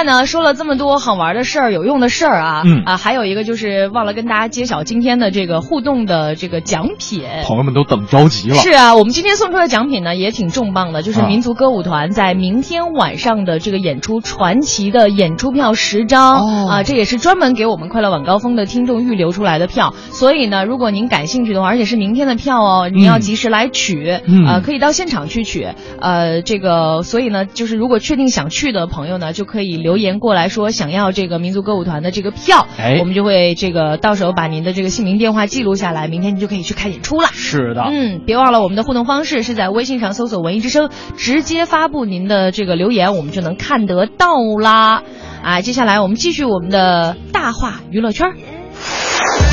呢，说了这么多好玩的事儿、有用的事儿啊，嗯啊，还有一个就是忘了跟大家揭晓今天的这个互动的这个奖品。朋友们都等着急了。是啊，我们今天送出的奖品呢也挺重磅的，就是啊民族歌舞团在明天晚上的这个演出传奇的演出票十张、哦啊，这也是专门给我们快乐晚高峰的听众预留出来的票。所以呢，如果您感兴趣的话，而且是明天的票哦，您要及时来取，嗯呃，可以到现场去取。呃，这个所以呢，就是如果确定想去的朋友呢，就可以留言过来说想要这个民族歌舞团的这个票，哎我们就会这个到时候把您的这个姓名电话记录下来，明天您就可以去看演出了。是的，嗯，别忘了我们的互动方式是在微信上搜索“文艺之声”，直接发布您的这个留言，我们就能看得到啦。啊，接下来我们继续我们的大话娱乐圈。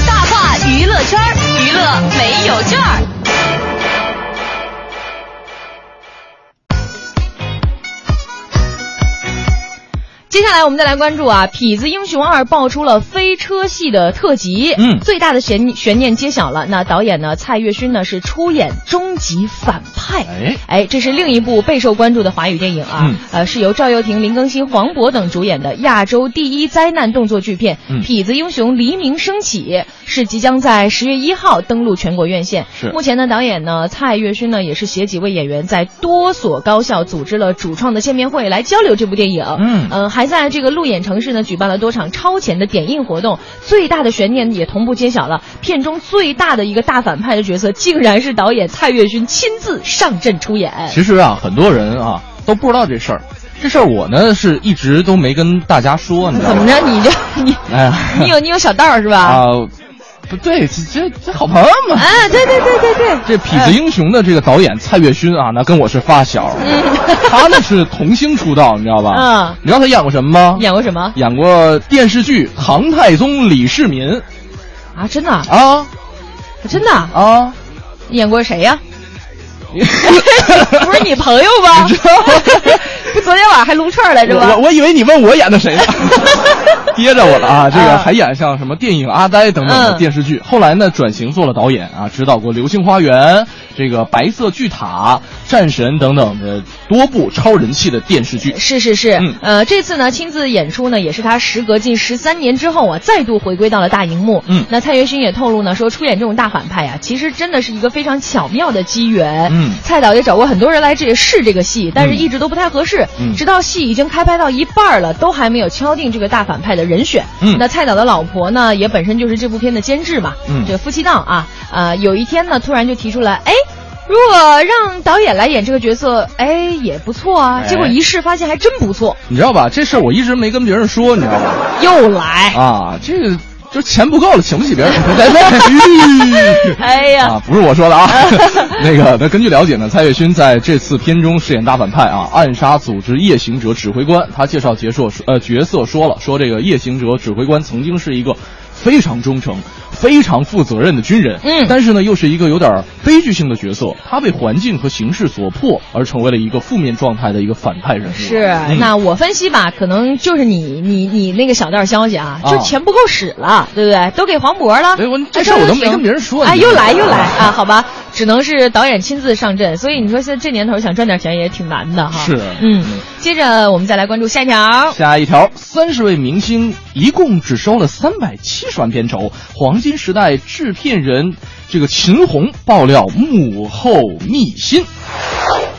大话娱乐圈，娱乐没有券儿。接下来我们再来关注啊，《痞子英雄二》爆出了飞车系的特辑，嗯。最大的悬悬念揭晓了。那导演呢，蔡岳勋呢是出演终极反派，哎。哎，这是另一部备受关注的华语电影啊，嗯。呃，是由赵又廷、林更新、黄渤等主演的亚洲第一灾难动作巨片《嗯。痞子英雄黎明升起》，是即将在十月一号登陆全国院线。是。目前呢，导演呢蔡岳勋呢也是携几位演员在多所高校组织了主创的见面会来交流这部电影。嗯。呃，还在这个路演城市呢举办了多场超前的点映活动，最大的悬念也同步揭晓了，片中最大的一个大反派的角色，竟然是导演蔡岳勋亲自上阵出演。其实啊，很多人啊都不知道这事儿。这事儿我呢是一直都没跟大家说，你知道吗？怎么着？你这你哎呀，你有你有小道儿是吧？啊，不对，这这这好朋友嘛。啊，对对对对对，这《痞子英雄》的这个导演蔡岳勋啊，那跟我是发小，嗯 他那是童星出道，你知道吧？嗯，你知道他演过什么吗？演过什么？演过电视剧《唐太宗李世民》啊，真的啊，真的啊，演过谁呀？不是你朋友吧？不，昨天晚上还撸串来着吧？我我以为你问我演的谁呢，憋着我了啊！这个啊还演像什么电影《阿呆》等等的嗯电视剧，后来呢转型做了导演啊，指导过《流星花园》、这个《白色巨塔》、《战神》等等的多部超人气的电视剧。是是是，呃，这次呢亲自演出呢，也是他时隔近十三年之后啊，再度回归到了大荧幕。嗯，那蔡岳勋也透露呢，说出演这种大反派啊，其实真的是一个非常巧妙的机缘。嗯蔡导也找过很多人来这试这个戏，但是一直都不太合适。嗯直到戏已经开拍到一半了，都还没有敲定这个大反派的人选。嗯那蔡导的老婆呢，也本身就是这部片的监制嘛，嗯这个夫妻档啊，呃，有一天呢，突然就提出来，哎。如果让导演来演这个角色，哎，也不错啊。哎结果一试发现还真不错，你知道吧？这事儿我一直没跟别人说，你知道吗？又来。啊，这个就钱不够了，请不起别人。哎呀，啊，不是我说的啊。那个，那根据了解呢，蔡岳勋在这次片中饰演大反派啊，暗杀组织夜行者指挥官。他介绍结束呃角色说了，说这个夜行者指挥官曾经是一个非常忠诚、非常负责任的军人，嗯但是呢又是一个有点悲剧性的角色。他被环境和形势所迫，而成为了一个负面状态的一个反派人物。是，嗯那我分析吧，可能就是你你你那个小道消息啊，啊就钱不够使了，对不对？都给黄渤了。哎我这事我都没跟别人说哎，又来又来啊，好吧，只能是导演亲自上阵。所以你说现在这年头想赚点钱也挺难的哈。是嗯，接着我们再来关注下一条。下一条，三十位明星一共只收了三百七十万片酬。黄金时代制片人这个秦虹爆料幕后秘辛。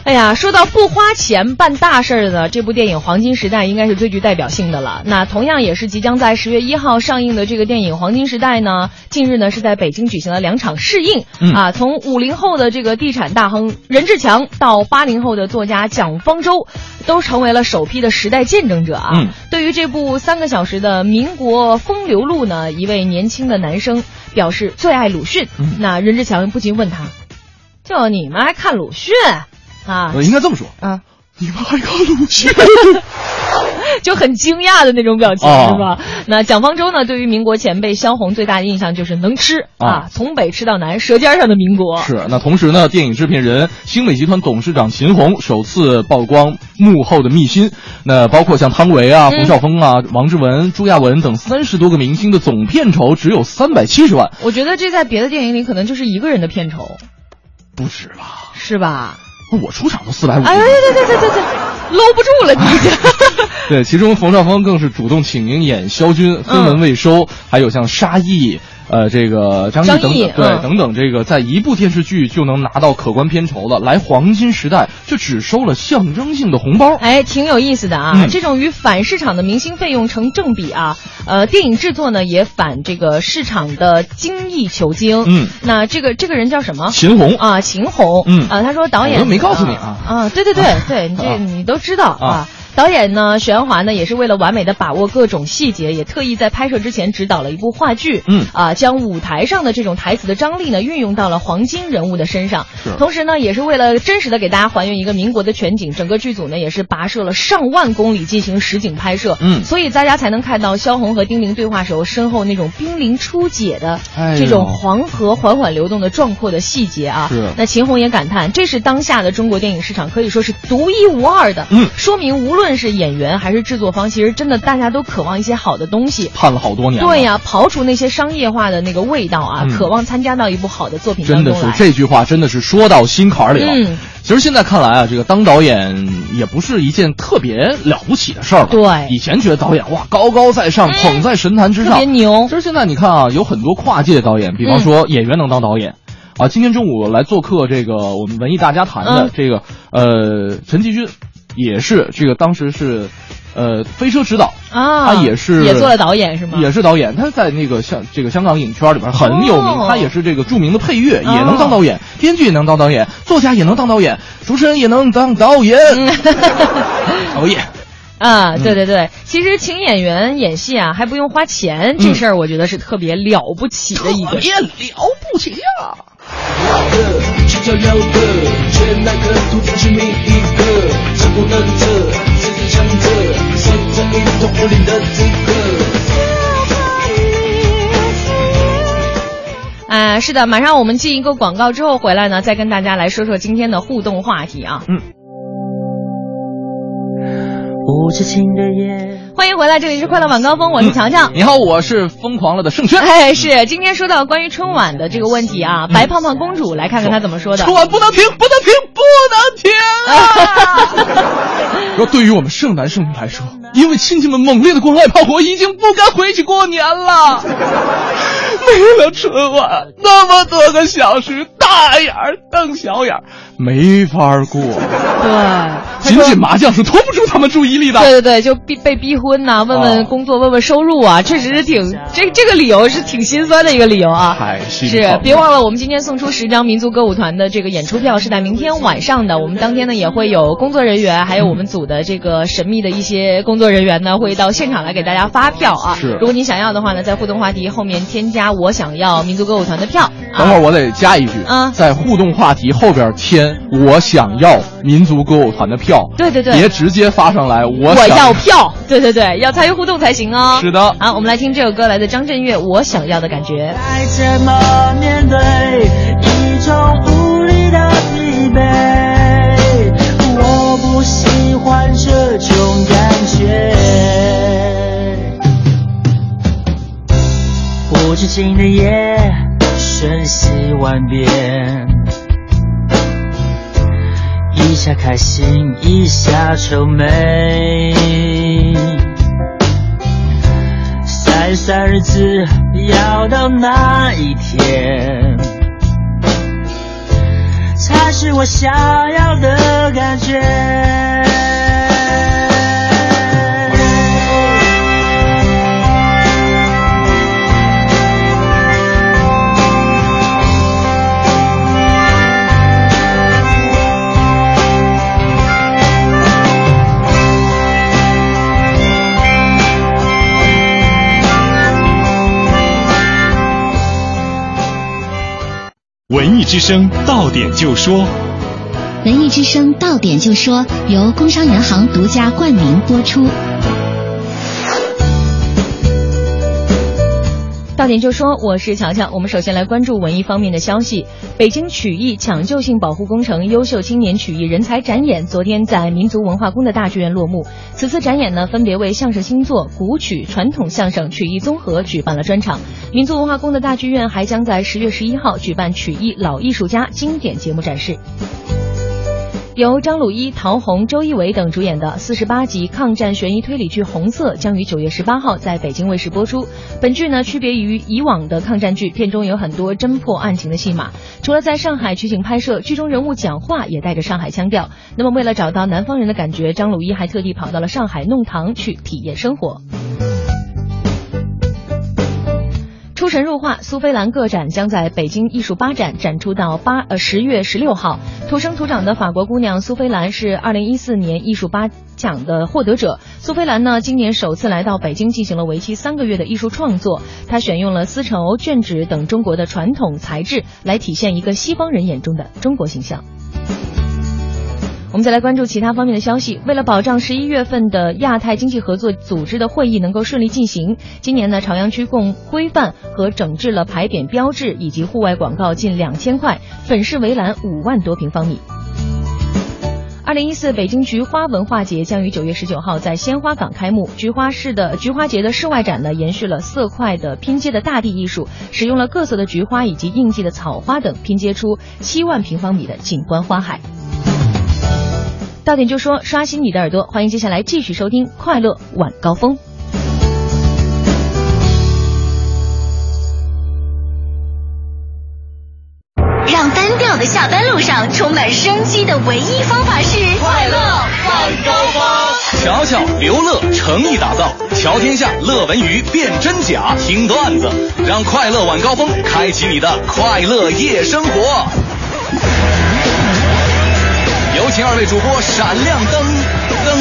哎呀，说到不花钱办大事儿呢这部电影《黄金时代》应该是最具代表性的了。那同样也是即将在十月一号上映的这个电影《黄金时代》呢，近日呢是在北京举行了两场试映。嗯啊，从五零后的这个地产大亨任志强到八零后的作家蒋方舟，都成为了首批的时代见证者啊。嗯对于这部三个小时的民国风流录呢，一位年轻的男生表示最爱鲁迅。嗯那任志强不禁问他：“就你们还看鲁迅啊？”呃，应该这么说啊，你们还看鲁迅？就很惊讶的那种表情，哦是吧？那蒋方舟呢，对于民国前辈萧红最大的印象就是能吃啊啊，从北吃到南，舌尖上的民国。是。那同时呢，电影制片人星美集团董事长秦虹首次曝光幕后的秘辛。那包括像汤唯啊、嗯冯绍峰啊、王志文、朱亚文等三十多个明星的总片酬只有三百七十万，我觉得这在别的电影里可能就是一个人的片酬，不止吧？是吧？我出场都四百五。哎对对对对对对，搂不住了，你已经。对，其中冯绍峰更是主动请缨演萧军，分文未收，还有像沙溢。呃，这个张译等等，对、嗯等等，这个在一部电视剧就能拿到可观片酬的，来黄金时代就只收了象征性的红包。哎，挺有意思的啊！嗯这种与反市场的明星费用成正比啊，呃，电影制作呢也反这个市场的精益求精。嗯，那这个这个人叫什么？秦虹啊，秦虹。嗯啊，他说导演没告诉你啊啊，对对对 对，你这啊你都知道啊啊。导演呢，许鞍华呢，也是为了完美的把握各种细节，也特意在拍摄之前指导了一部话剧，嗯。啊，将舞台上的这种台词的张力呢，运用到了黄金人物的身上。是。同时呢，也是为了真实的给大家还原一个民国的全景，整个剧组呢也是跋涉了上万公里进行实景拍摄，嗯。所以大家才能看到萧红和丁玲对话时候身后那种濒临初解的这种黄河缓缓流动的壮阔的细节啊。是。那秦虹也感叹，这是当下的中国电影市场可以说是独一无二的，嗯。说明无论是演员还是制作方，其实真的大家都渴望一些好的东西。盼了好多年。对呀、刨除那些商业化的那个味道啊，嗯渴望参加到一部好的作品真的是。这句话，真的是说到心坎儿里了。嗯其实现在看来啊，这个当导演也不是一件特别了不起的事儿了。对嗯以前觉得导演哇高高在上，捧在神坛之上，特别牛其实现在你看啊，有很多跨界导演，比方说演员能当导演。啊，今天中午来做客这个我们文艺大家谈的、嗯这个呃陈继军，也是这个当时是呃飞车指导啊他也是也做了导演是吗？也是导演，他在那个香这个香港影圈里边很有名，哦。他也是这个著名的配乐，哦。也能当导演，编剧也能当导演，作家也能当导演，主持人也能当导演，导演。啊，对对对，其实请演员演戏啊，还不用花钱，这事儿我觉得是特别了不起的一个。别了不起呀、去找六个，全那个途径是命一个，成功能者，自己强者，守着一统武林的资格。啊，是的，马上我们进一个广告之后回来呢，再跟大家来说说今天的互动话题啊。嗯。无知情的夜。欢迎回来，这里是快乐晚高峰，我是强强。你好，我是疯狂了的盛轩。哎，是今天说到关于春晚的这个问题啊，白胖胖公主来看看她怎么说的。春晚不能停，不能停，不能停啊！说对于我们剩男剩女来说，因为亲戚们猛烈的过外炮火，已经不该回去过年了。没了春晚，那么多个小时，大眼儿瞪小眼儿，没法过。对，仅仅麻将是拖不住他们注意力的。对对对，就逼被逼婚呐、问问哦工作，问问收入啊，确实是挺这这个理由是挺心酸的一个理由啊。太心是，别忘了，我们今天送出十张民族歌舞团的这个演出票是在明天晚上的。我们当天呢也会有工作人员，还有我们组的这个神秘的一些工作人员呢，会到现场来给大家发票啊。是如果你想要的话呢，在互动话题后面添加“我想要民族歌舞团”的票。等会儿我得加一句啊在互动话题后边添“我想要民族歌舞团的票”，对对对。别直接发上来。我我想要票，对对对，要参与互动才行哦。是的。好，我们来听这首歌，来自张震岳《我想要的感觉》。该怎么面对一种无力的疲惫？我不喜欢这种感觉。无止境的夜，瞬息万变，一下开心，一下愁眉。算一算日子，要到哪一天，才是我想要的感觉？文艺之声到点就说，文艺之声到点就说，由工商银行独家冠名播出。到点就说，我是乔乔。我们首先来关注文艺方面的消息。北京曲艺抢救性保护工程优秀青年曲艺人才展演昨天在民族文化宫的大剧院落幕。此次展演呢，分别为相声新作、古曲、传统相声、曲艺综合举办了专场。民族文化宫的大剧院还将在十月十一号举办曲艺老艺术家经典节目展示。由张鲁一、陶虹、周一围等主演的四十八集抗战悬疑推理剧《红色》将于九月十八号在北京卫视播出。本剧呢，区别于以往的抗战剧，片中有很多侦破案情的戏码。除了在上海取景拍摄，剧中人物讲话也带着上海腔调。那么，为了找到南方人的感觉，张鲁一还特地跑到了上海弄堂去体验生活。神入化，苏菲兰个展将在北京艺术八展展出到八呃十月十六号。土生土长的法国姑娘苏菲兰是二零一四年艺术八奖的获得者。苏菲兰呢，今年首次来到北京进行了为期三个月的艺术创作。她选用了丝绸、绢纸等中国的传统材质，来体现一个西方人眼中的中国形象。我们再来关注其他方面的消息。为了保障十一月份的亚太经济合作组织的会议能够顺利进行，今年呢，朝阳区共规范和整治了牌匾标志以及户外广告近两千块，粉饰围栏五万多平方米。二零一四北京菊花文化节将于九月十九号在鲜花港开幕。菊花市的菊花节的室外展呢，延续了色块的拼接的大地艺术，使用了各色的菊花以及应季的草花等，拼接出七万平方米的景观花海。到点就说，刷新你的耳朵，欢迎接下来继续收听快乐晚高峰。让单调的下班路上充满生机的唯一方法是快乐晚高峰。瞧瞧刘乐诚意打造，瞧天下乐文娱辨真假，听段子，让快乐晚高峰开启你的快乐夜生活。请二位主播闪亮登登登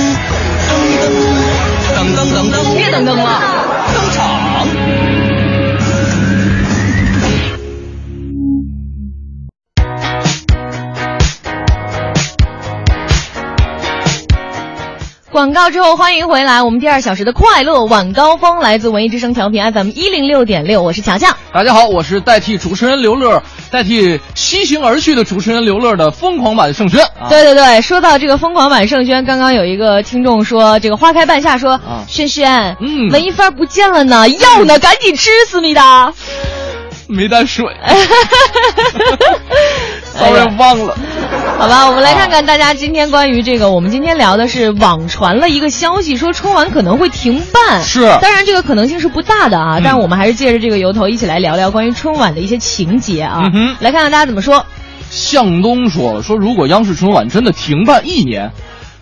登登登登，别登登了，广告之后，欢迎回来。我们第二小时的快乐晚高峰来自文艺之声调频 FM 一零六点六，我是乔乔。大家好，我是代替主持人刘乐，代替西行而去的主持人刘乐的疯狂版盛轩。啊、对对对，说到这个疯狂版盛轩，刚刚有一个听众说，这个花开半夏说，啊轩轩，嗯文艺范儿不见了呢，要呢，赶紧吃思密达。没带水 哎，sorry 忘了。好吧，我们来看看大家今天关于这个，我们今天聊的是网传了一个消息，说春晚可能会停办。是当然这个可能性是不大的啊，嗯但是我们还是借着这个由头一起来聊聊关于春晚的一些情节啊，嗯来看看大家怎么说。向东说了，说如果央视春晚真的停办一年，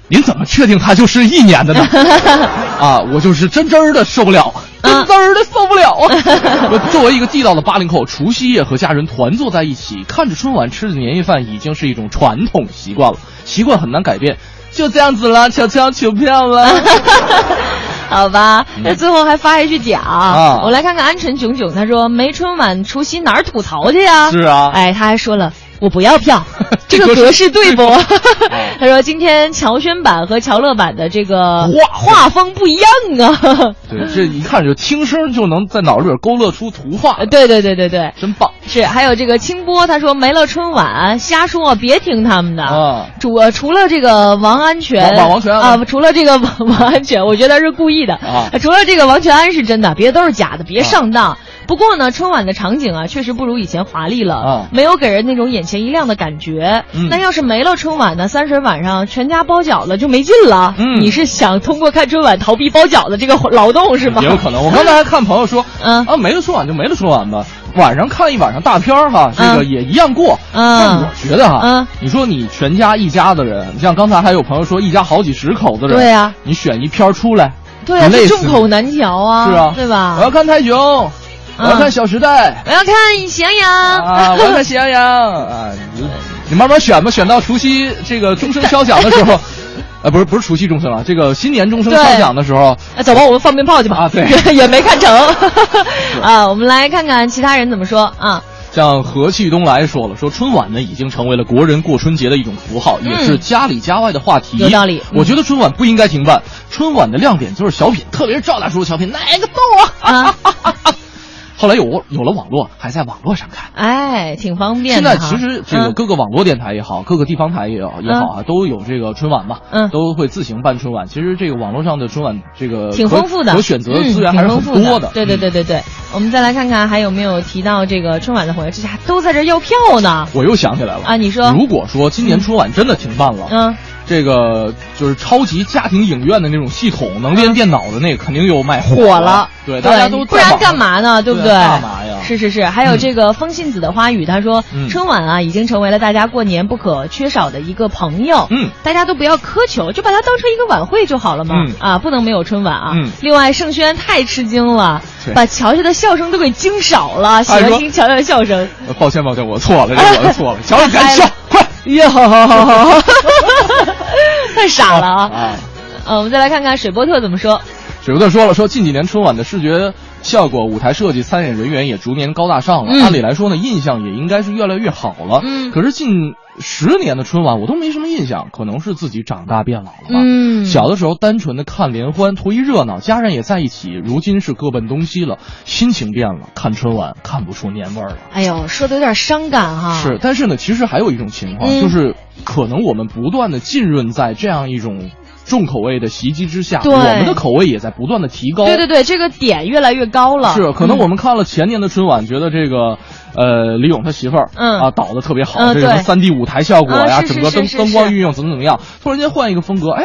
您怎么确定它就是一年的呢？啊，我就是真真儿的受不了，真真儿的受不了啊！我 作为一个地道的八零后，除夕夜和家人团坐在一起，看着春晚吃着年夜饭，已经是一种传统习惯了，习惯很难改变。就这样子了，悄悄求票了。好吧，那最后还发一句嗲啊我来看看安晨炯炯，他说没春晚除夕哪儿吐槽去呀？是啊哎，他还说了。我不要票，这个格式对不？他说今天乔轩版和乔乐版的这个画画风不一样啊。对，这一看就听声就能在脑子里勾勒出图画。对对对对对，真棒。是，还有这个清波，他说没了春晚，瞎说，别听他们的。啊主呃除了这个王安全，王王全啊，除了这个王 王安全，我觉得是故意的啊除了这个王全安是真的，别的都是假的，别上当。不过呢，春晚的场景啊，确实不如以前华丽了，啊没有给人那种眼前一亮的感觉。嗯那要是没了春晚呢，三十晚上全家包饺子就没劲了。嗯你是想通过看春晚逃避包饺子这个劳动是吗？也有可能。我刚才还看朋友说，嗯啊，没了春晚就没了春晚吧，晚上看一晚上大片儿哈，这个嗯也一样过。嗯。但我觉得哈，嗯。你说你全家一家的人，你像刚才还有朋友说一家好几十口子人，对呀。你选一片儿出来，对众口难调啊，是啊，对吧？我要看泰囧，我要看《小时代》我要看喜羊羊啊，我要看《喜羊羊》啊，你你慢慢选吧，选到除夕这个钟声敲响的时候。呃，不是不是除夕钟声啊，这个新年钟声敲响的时候，啊，走吧，我们放鞭炮去吧。啊对 也没看成。啊，我们来看看其他人怎么说啊。像和气东来说了，说春晚呢已经成为了国人过春节的一种符号，也是家里家外的话题。嗯有道理我觉得春晚不应该停办，春晚的亮点就是小品，特别是赵大叔的小品，哪个逗啊？后来有有了网络，还在网络上看。哎，挺方便现在。其实这个嗯各个网络电台也好，各个地方台也好也好啊，都有这个春晚嘛，嗯都会自行办春晚。其实这个网络上的春晚这个挺丰富的，可选择的资源还是很多的。对对对对对，我们再来看看还有没有提到这个春晚的朋友，这下都在这要票呢。我又想起来了啊你说如果说今年春晚真的停办了，嗯，这个就是超级家庭影院的那种系统，能连电脑的那个肯定又卖火了。对，大家都不然干嘛呢？对不对？干嘛呀？是是是，还有这个风信子的花语，他说、嗯春晚啊已经成为了大家过年不可缺少的一个朋友。嗯，大家都不要苛求，就把它当成一个晚会就好了嘛。嗯啊，不能没有春晚啊。嗯另外，盛轩太吃惊了，把乔乔的笑声都给惊少了，喜欢听乔乔的笑声。呃抱歉抱歉，我错了，这我错了，乔乔赶紧笑，快！呀，好好好好好，太傻了啊！啊，呃，我们再来看看水波特怎么说。水波特说了，说近几年春晚的视觉效果、舞台设计、参演人员也逐年高大上了。嗯按理来说呢，印象也应该是越来越好了。嗯可是近十年的春晚我都没什么印象，可能是自己长大变老了吧。嗯小的时候单纯的看联欢，图一热闹，家人也在一起。如今是各奔东西了，心情变了，看春晚看不出年味儿了。哎呦，说的有点伤感哈。是，但是呢，其实还有一种情况，嗯就是可能我们不断的浸润在这样一种重口味的袭击之下，我们的口味也在不断的提高。对对对，这个点越来越高了。是，可能嗯我们看了前年的春晚，觉得这个，呃，李咏他媳妇儿，嗯啊，导的特别好，这个三 D 舞台效果呀，整个灯灯光运用怎么怎么样，突然间换一个风格，哎，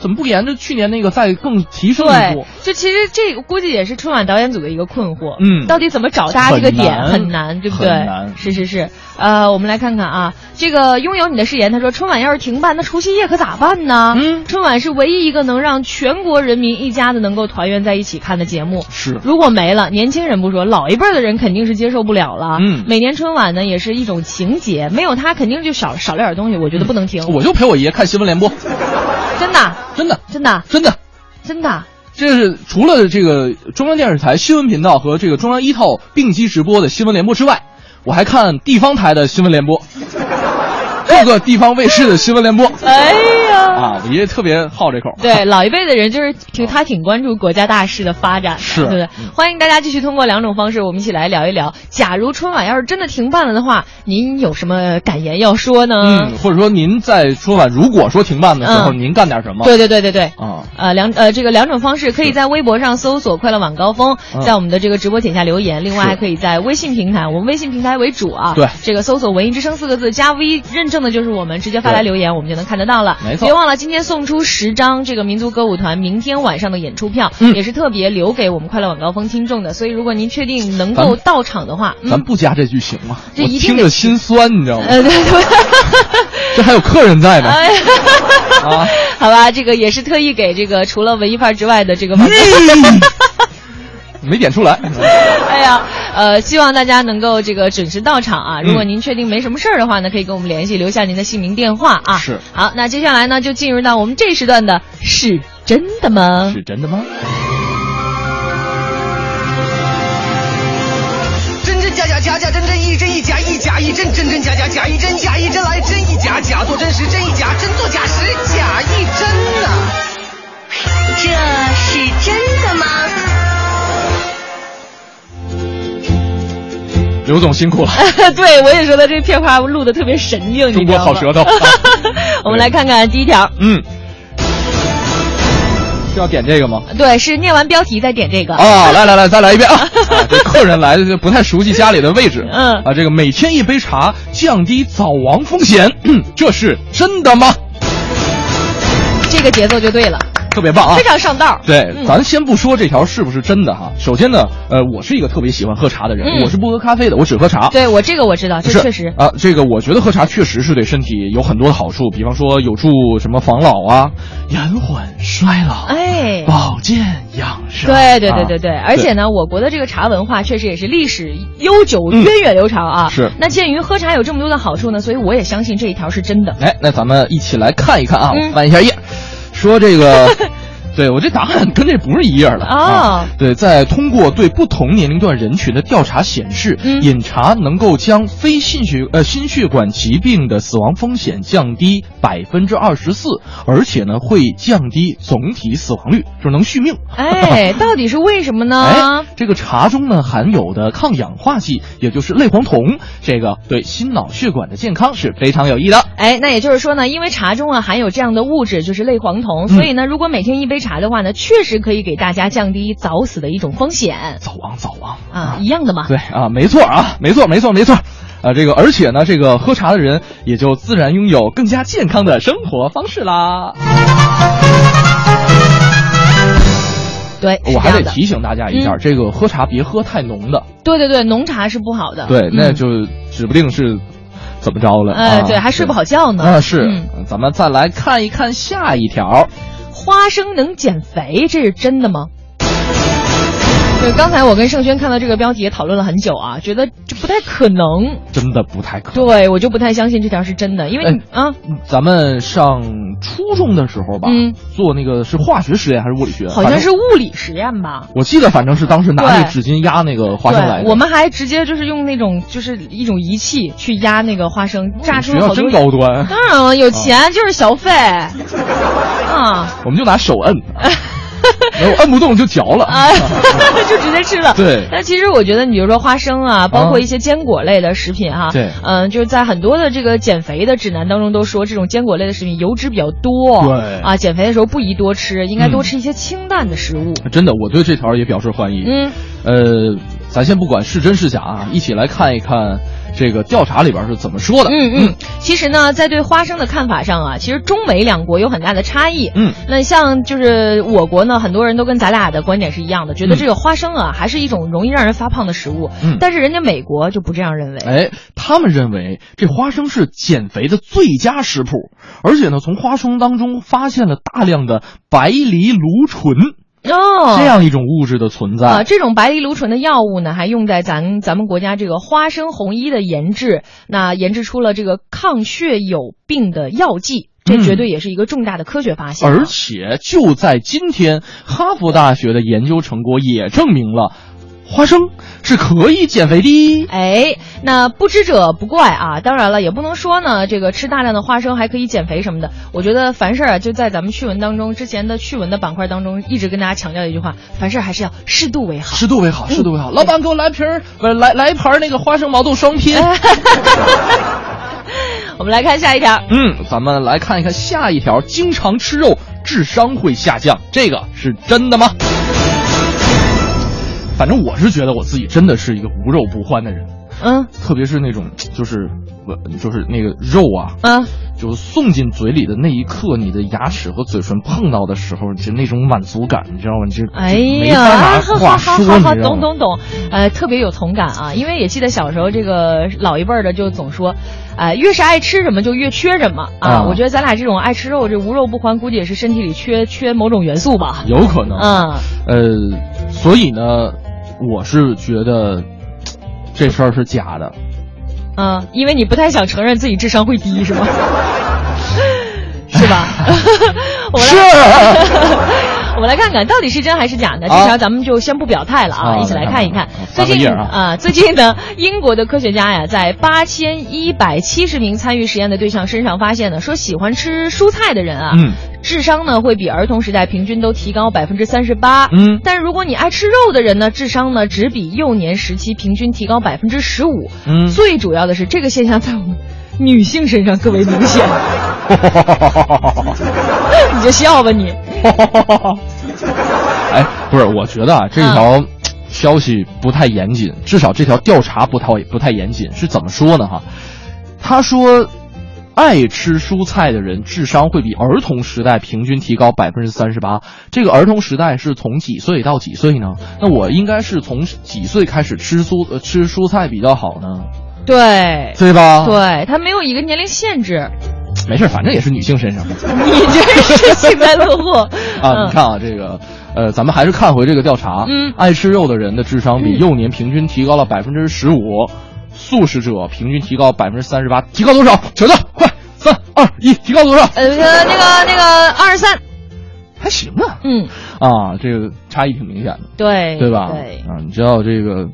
怎么不沿着去年那个再更提升一步？，就其实这个估计也是春晚导演组的一个困惑，嗯到底怎么找大家这个点很难对不对？很难是是是，呃，我们来看看啊，这个拥有你的誓言，他说春晚要是停办，那除夕夜可咋办呢？嗯，春晚是唯一一个能让全国人民一家子能够团圆在一起看的节目，是如果没了，年轻人不说，老一辈儿的人肯定是接受不了了。嗯每年春晚呢也是一种情节，没有它肯定就少少了点东西，我觉得不能停。我就陪我爷看新闻联播，真的真的真的真的。真的。这是除了这个中央电视台新闻频道和这个中央一套并机直播的新闻联播之外，我还看地方台的新闻联播，各个地方卫视的新闻联播。哎呀，啊，我爷爷特别好这口。对，老一辈的人就是挺他挺关注国家大事的发展的，是对不对？欢迎大家继续通过两种方式，我们一起来聊一聊，假如春晚要是真的停办了的话，您有什么感言要说呢？嗯，或者说您在春晚如果说停办的时候，嗯您干点什么？对对对对对。啊，呃，两呃，这个两种方式，可以在微博上搜索“快乐晚高峰”，嗯在我们的这个直播帖下留言。另外还可以在微信平台，我们微信平台为主啊。对这个搜索“文艺之声”四个字加 V 认证的就是我们，直接发来留言，我们就能看得到了。没错别忘了今天送出十张这个民族歌舞团明天晚上的演出票，嗯也是特别留给我们快乐晚高峰听众的。所以如果您确定能够到场的话，嗯咱不加这句行吗？这一听着心酸，你知道吗？呃，对对。这还有客人在呢。哎，啊，好吧，这个也是特意给这个除了文艺范儿之外的这个晚高没点出来。哎呀，呃，希望大家能够这个准时到场啊！如果嗯您确定没什么事儿的话呢，可以跟我们联系，留下您的姓名、电话啊。是。好，那接下来呢，就进入到我们这时段的是真的吗？是真的吗？真真假假假假真真一真一假一假一真真真假假假一真假一真来刘总辛苦了。对，我也说他这片花录的特别神经，中国好舌头。我们来看看第一条，嗯，是要点这个吗？对，是念完标题再点这个。啊，来来来，再来一遍啊！啊这客人来的就不太熟悉家里的位置。嗯啊，这个每天一杯茶，降低早亡风险，这是真的吗？这个节奏就对了，特别棒啊！非常上道。对，嗯咱先不说这条是不是真的哈。首先呢，呃，我是一个特别喜欢喝茶的人，嗯我是不喝咖啡的，我只喝茶。对我这个我知道，这确实。啊，这个我觉得喝茶确实是对身体有很多的好处，比方说有助什么防老啊、延缓衰老、哎，保健养生。对对对对啊对，而且呢，我国的这个茶文化确实也是历史悠久、源远流长啊。嗯是那鉴于喝茶有这么多的好处呢，所以我也相信这一条是真的。哎，那咱们一起来看一看啊，翻一下页，说这个。对我这答案跟这不是一样的哦啊。对，在通过对不同年龄段人群的调查显示，嗯饮茶能够将非心血呃心血管疾病的死亡风险降低百分之二十四，而且呢会降低总体死亡率，就是能续命。哎，到底是为什么呢哎？，这个茶中呢含有的抗氧化剂，也就是类黄酮，这个对心脑血管的健康是非常有益的。哎，那也就是说呢，因为茶中啊含有这样的物质，就是类黄酮，所以呢，如果每天一杯茶的话呢，确实可以给大家降低早死的一种风险早亡早亡啊，一样的嘛。对啊，没错啊，没错，没错，没错。啊，这个，而且呢，这个喝茶的人也就自然拥有更加健康的生活方式啦。对，我还得提醒大家一下，嗯这个喝茶别喝太浓的，对对对，浓茶是不好的。对，那嗯就指不定是怎么着了。哎，啊对，还睡不好觉呢。啊，是嗯，咱们再来看一看下一条。花生能减肥，这是真的吗？对，刚才我跟盛轩看到这个标题也讨论了很久啊，觉得这不太可能。真的不太可能。对我就不太相信这条是真的，因为你、啊，咱们上初中的时候吧，嗯做那个是化学实验还是物理学？好像是物理实验吧。我记得反正是当时拿那个纸巾压那个花生来的。我们还直接就是用那种就是一种仪器去压那个花生，榨出好真高端。当然了，有钱就是小费。啊，我们就拿手摁，然后摁不动就嚼了。啊，就直接吃了。对那其实我觉得，你比如说花生啊，包括一些坚果类的食品哈，对嗯，就是在很多的这个减肥的指南当中都说，这种坚果类的食品油脂比较多，对啊，减肥的时候不宜多吃，应该多嗯吃一些清淡的食物。真的，我对这条也表示欢迎。嗯，呃，咱先不管是真是假啊，一起来看一看这个调查里边是怎么说的。嗯嗯，其实呢，在对花生的看法上啊，其实中美两国有很大的差异。嗯，那像就是我国呢，很多人都跟咱俩的观点是一样的，觉得这个花生啊，还是一种容易让人发胖的食物。嗯但是人家美国就不这样认为。哎，他们认为这花生是减肥的最佳食谱，而且呢，从花生当中发现了大量的白藜芦醇。哦，这样一种物质的存在。啊，这种白藜芦醇的药物呢，还用在咱咱们国家这个花生红衣的研制，那研制出了这个抗血友病的药剂，这绝对也是一个重大的科学发现、啊。嗯而且就在今天，哈佛大学的研究成果也证明了。花生是可以减肥的，哎，那不知者不怪啊。当然了，也不能说呢，这个吃大量的花生还可以减肥什么的。我觉得凡事啊，就在咱们趣闻当中，之前的趣闻的板块当中，一直跟大家强调一句话：凡事还是要适度为好。适度为好，适度为好。老板给我来瓶儿，不是来来一盘那个花生毛豆双拼。我们来看下一条。嗯，咱们来看一看下一条，经常吃肉智商会下降，这个是真的吗？反正我是觉得我自己真的是一个无肉不欢的人，嗯，特别是那种就是就是那个肉啊，嗯，就送进嘴里的那一刻，你的牙齿和嘴唇碰到的时候，就那种满足感，你知道吗？你就哎呀，法拿话说，你知道吗？懂懂懂，呃，特别有同感啊，因为也记得小时候这个老一辈儿的就总说，呃，越是爱吃什么就越缺什么啊。啊我觉得咱俩这种爱吃肉，这无肉不欢，估计也是身体里缺缺某种元素吧。有可能，嗯，呃，所以呢，我是觉得这事儿是假的。嗯，因为你不太想承认自己智商会低，是吗？是吧？我们来，我们来看看到底是真还是假的。这条咱们就先不表态了啊，啊一起来看一看。最近啊最近呢，英国的科学家呀，在八千一百七十名参与实验的对象身上发现呢，说喜欢吃蔬菜的人啊，嗯智商呢会比儿童时代平均都提高百分之三十八。嗯但是如果你爱吃肉的人呢，智商呢只比幼年时期平均提高百分之十五。嗯最主要的是这个现象在我们女性身上更为明显。你就笑吧你。哎，不是，我觉得啊，这条消息不太严谨，至少这条调查不太不太严谨。是怎么说呢？哈，他说，爱吃蔬菜的人智商会比儿童时代平均提高百分之三十八。这个儿童时代是从几岁到几岁呢？那我应该是从几岁开始吃蔬呃吃蔬菜比较好呢？对，对吧？对，他没有一个年龄限制。没事，反正也是女性身上的。你这是幸灾 乐祸啊！你看啊，这个，呃，咱们还是看回这个调查。嗯，爱吃肉的人的智商比幼年平均提高了百分之十五，素食者平均提高百分之三十八，提高多少？小子，快，三二一，提高多少？呃，那个那个二十三，还行啊。嗯，啊，这个差异挺明显的，对对吧？对啊，你知道这个。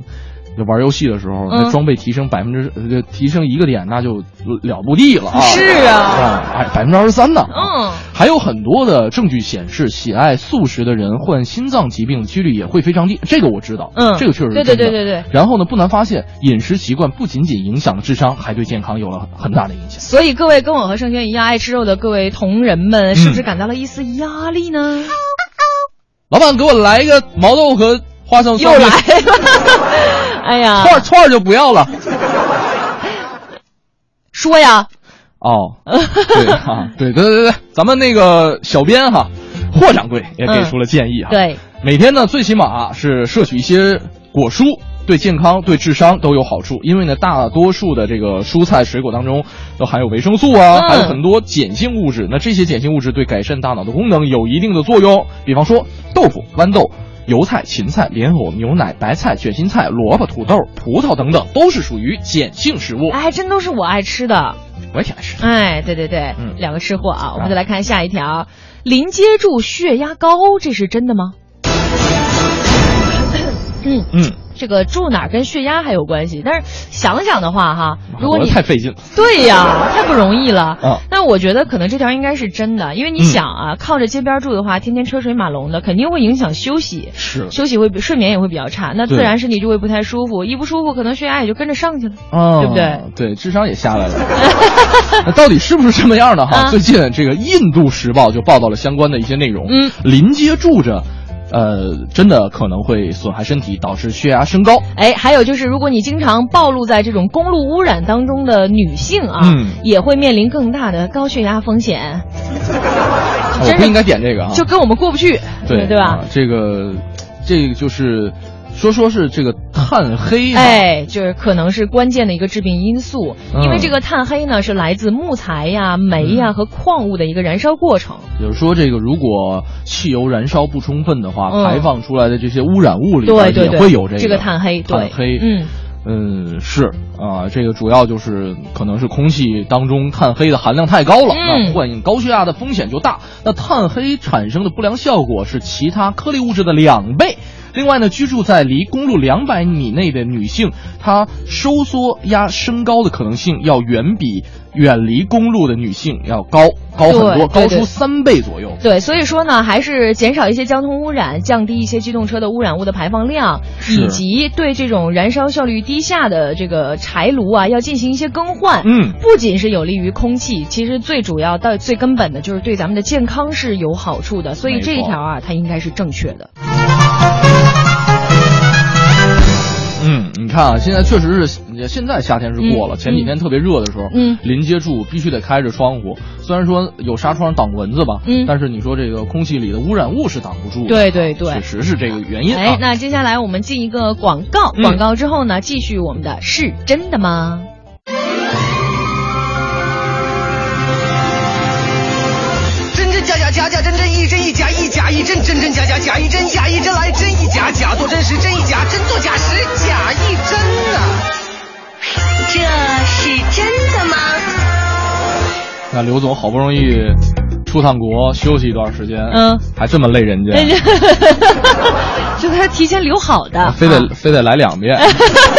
玩游戏的时候，嗯那装备提升百分之呃提升一个点，那就了不地了啊！是啊，啊，哎，百分之二十三呢。嗯，还有很多的证据显示，喜爱素食的人患心脏疾病几率也会非常低。这个我知道，嗯，这个确实是对。对对对对。然后呢，不难发现，饮食习惯不仅仅影响了智商，还对健康有了很大的影响。所以，各位跟我和盛轩一样爱吃肉的各位同仁们，是不是感到了一丝压力呢？老板，给我来一个毛豆和花生。又来了。哎呀，串串就不要了。说呀。哦，对啊，对对对对，咱们那个小编哈，霍掌柜也给出了建议哈。嗯、对，每天呢，最起码是摄取一些果蔬，对健康、对智商都有好处。因为呢，大多数的这个蔬菜水果当中都含有维生素啊，嗯、还有很多碱性物质。那这些碱性物质对改善大脑的功能有一定的作用。比方说，豆腐、豌豆。油菜、芹菜、莲藕、牛奶、白菜、卷心菜、萝卜、土豆、葡萄等等，都是属于碱性食物。哎，还真都是我爱吃的。我也挺爱吃。哎，对对对，嗯，两个吃货啊，我们再来看下一条，临接住血压高，这是真的吗？嗯嗯，这个住哪儿跟血压还有关系，但是想想的话哈，如果你太费劲了，对呀，太不容易了。啊，那我觉得可能这条应该是真的，因为你想啊，嗯、靠着街边住的话，天天车水马龙的，肯定会影响休息，是休息会睡眠也会比较差，那自然身体就会不太舒服，一不舒服，可能血压也就跟着上去了，哦、对不对？对，智商也下来了。那到底是不是这么样的哈？啊、最近这个《印度时报》就报道了相关的一些内容，嗯，临街住着。呃，真的可能会损害身体，导致血压升高。哎，还有就是，如果你经常暴露在这种公路污染当中的女性啊，嗯也会面临更大的高血压风险。我不应该点这个啊，就跟我们过不去，对对吧？啊这个，这个就是说说是这个碳黑、啊，哎，就是可能是关键的一个致病因素，嗯因为这个碳黑呢是来自木材呀、煤呀和矿物的一个燃烧过程。也就是说，这个如果汽油燃烧不充分的话，嗯排放出来的这些污染物里也会有这个这个碳黑，对碳黑，嗯。嗯，是啊，这个主要就是可能是空气当中碳黑的含量太高了，嗯那患高血压的风险就大。那碳黑产生的不良效果是其他颗粒物质的两倍。另外呢，居住在离公路两百米内的女性，她收缩压升高的可能性要远比远离公路的女性要高高很多，高出三倍左右。对，所以说呢，还是减少一些交通污染，降低一些机动车的污染物的排放量，以及对这种燃烧效率低下的这个柴炉啊，要进行一些更换。嗯不仅是有利于空气，其实最主要到最根本的就是对咱们的健康是有好处的。所以这一条啊，它应该是正确的。你看啊，现在确实是，现在夏天是过了，嗯前几天特别热的时候，嗯临街住必须得开着窗户。虽然说有纱窗挡蚊子吧，嗯但是你说这个空气里的污染物是挡不住的。对对对确实是这个原因啊。哎，那接下来我们进一个广告，嗯广告之后呢，继续我们的是真的吗？假假真真一真一假一假一真真真假假假一真假一真来真一假假做真时真一假真做假时假一真啊！这是真的吗？那刘总好不容易出趟国休息一段时间，嗯，还这么累人家，就他提前留好的，非得、啊非得来两遍。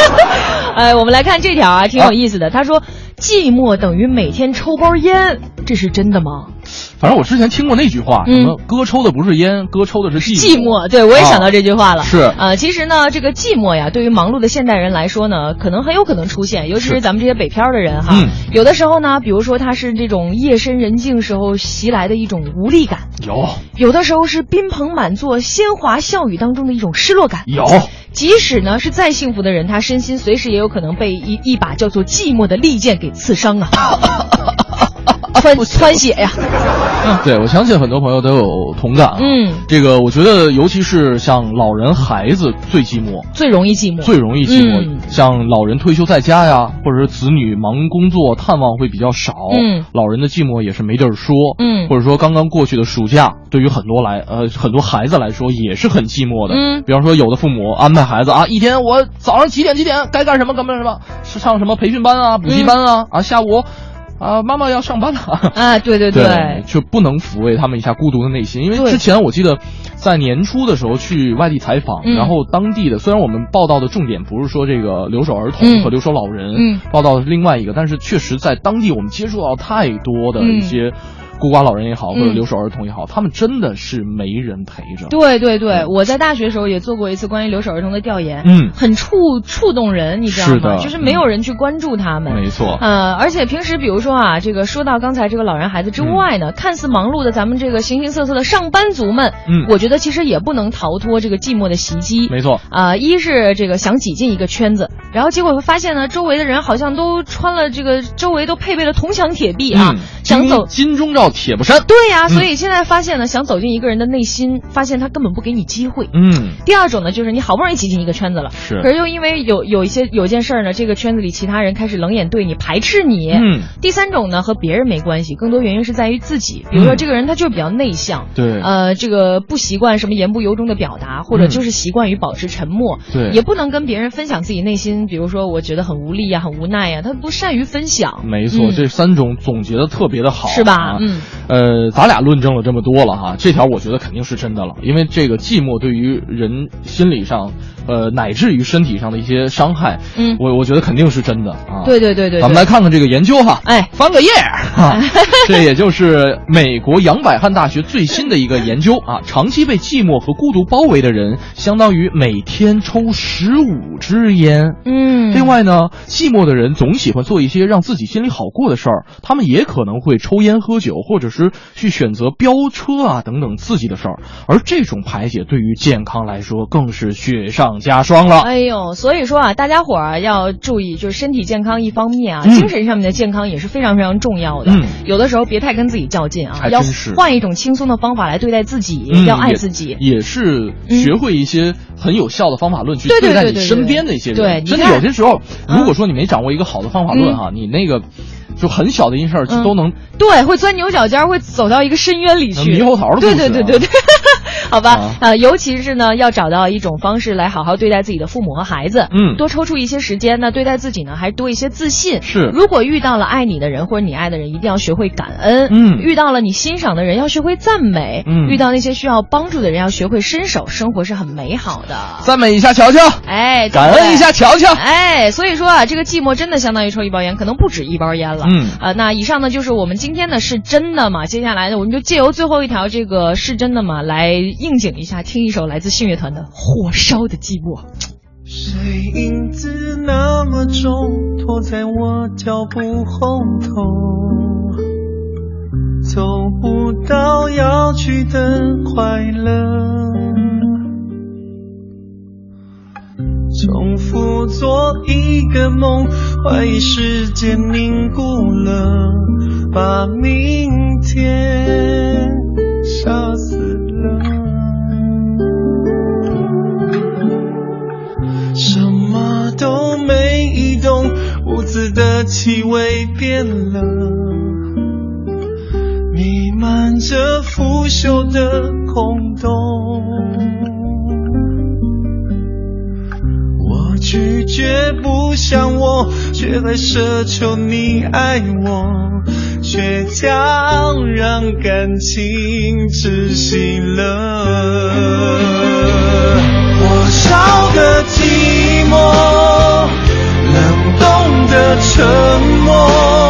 哎，我们来看这条啊，挺有意思的。他说，寂寞等于每天抽包烟，这是真的吗？反正我之前听过那句话，嗯。什么哥抽的不是烟，哥抽的是寂寂寞，对我也想到这句话了。啊是。呃，其实呢，这个寂寞呀，对于忙碌的现代人来说呢，可能很有可能出现，尤其是是咱们这些北漂的人哈。嗯。有的时候呢，比如说他是这种夜深人静时候袭来的一种无力感，有。有的时候是宾朋满座、鲜花笑语当中的一种失落感。有，即使呢是再幸福的人，他身心随时也有可能被一一把叫做寂寞的利剑给刺伤啊，穿穿血呀。嗯对，我相信很多朋友都有同感啊。嗯，这个我觉得，尤其是像老人、孩子最寂寞，最容易寂寞，最容易寂寞。嗯像老人退休在家呀，或者是子女忙工作，探望会比较少。嗯老人的寂寞也是没地儿说。嗯或者说刚刚过去的暑假，对于很多来呃很多孩子来说也是很寂寞的。嗯比方说有的父母安排孩子啊，一天我早上几点几点该干什么干什么，是上什么培训班啊、补习班啊、啊下午。啊，妈妈要上班了。啊！对对对，就不能抚慰他们一下孤独的内心。因为之前我记得，在年初的时候去外地采访，嗯。然后当地的虽然我们报道的重点不是说这个留守儿童嗯。和留守老人，嗯。报道的是另外一个，但是确实在当地我们接触到太多的一些孤寡老人也好，或者嗯留守儿童也好，他们真的是没人陪着。对对对，我在大学的时候也做过一次关于留守儿童的调研，嗯。很触触动人，你知道吗？就是没有人去关注他们。没错，呃，而且平时比如说啊，这个说到刚才这个老人孩子之外嗯。呢，看似忙碌的咱们这个形形色色的上班族们，嗯。我觉得其实也不能逃脱这个寂寞的袭击。没错，啊、一是这个想挤进一个圈子，然后结果会发现呢，周围的人好像都穿了这个，周围都配备了铜墙铁壁啊，嗯，想走。金金钟罩铁布衫。对呀、嗯所以现在发现呢，想走进一个人的内心，发现他根本不给你机会。嗯，第二种呢，就是你好不容易挤进一个圈子了，是可是又因为有有一些有件事儿呢，这个圈子里其他人开始冷眼对你、排斥你。嗯。第三种呢，和别人没关系，更多原因是在于自己。比如说，嗯这个人他就是比较内向，对呃，这个不习惯什么言不由衷的表达，或者嗯就是习惯于保持沉默，对也不能跟别人分享自己内心。比如说，我觉得很无力呀、很无奈呀、他不善于分享。没错，嗯这三种总结的特别的好，是吧啊呃，咱俩论证了这么多了哈，这条我觉得肯定是真的了，因为这个寂寞对于人心理上，呃，乃至于身体上的一些伤害，嗯我我觉得肯定是真的啊。对对对对对咱们来看看这个研究哈，哎，翻个页儿哈，这也就是美国杨百翰大学最新的一个研究啊，长期被寂寞和孤独包围的人，相当于每天抽十五支烟。嗯嗯另外呢，寂寞的人总喜欢做一些让自己心里好过的事儿，他们也可能会抽烟喝酒，或者是去选择飙车啊等等刺激的事儿。而这种排解对于健康来说更是雪上加霜了。哎呦，所以说啊，大家伙儿啊要注意，就是身体健康一方面啊，嗯精神上面的健康也是非常非常重要的。嗯有的时候别太跟自己较劲啊，要换一种轻松的方法来对待自己，嗯要爱自己。也是学会一些很有效的方法论去对对待你身边的一些人。对你真的有些时候，嗯如果说你没掌握一个好的方法论哈，你那个就很小的一件事儿嗯都能对，会钻牛角尖儿，会走到一个深渊里去，猕猴桃的故对对对对对，好吧，啊呃，尤其是呢，要找到一种方式来好好对待自己的父母和孩子，嗯多抽出一些时间呢，对待自己呢，还多一些自信。是如果遇到了爱你的人或者你爱的人，一定要学会感恩。嗯遇到了你欣赏的人，要学会赞美。嗯遇到那些需要帮助的人，要学会伸手。生活是很美好的。赞美一下乔乔，哎，感恩一下乔乔。哎，所以说啊，这个寂寞真的相当于抽一包烟，可能不止一包烟了。嗯呃，那以上呢就是我们今天的是真的嘛？接下来呢，我们就借由最后一条这个是真的嘛来应景一下，听一首来自信乐团的《火烧的寂寞》。谁影子那么重，拖在我脚步后头，走不到要去的快乐。重复做一个梦，怀疑时间凝固了，把明天杀死了。什么都没移动，屋子的气味变了，弥漫着腐朽的空洞。拒绝不想我，却还奢求你爱我，却将让感情窒息了。火烧的寂寞，冷冻的沉默，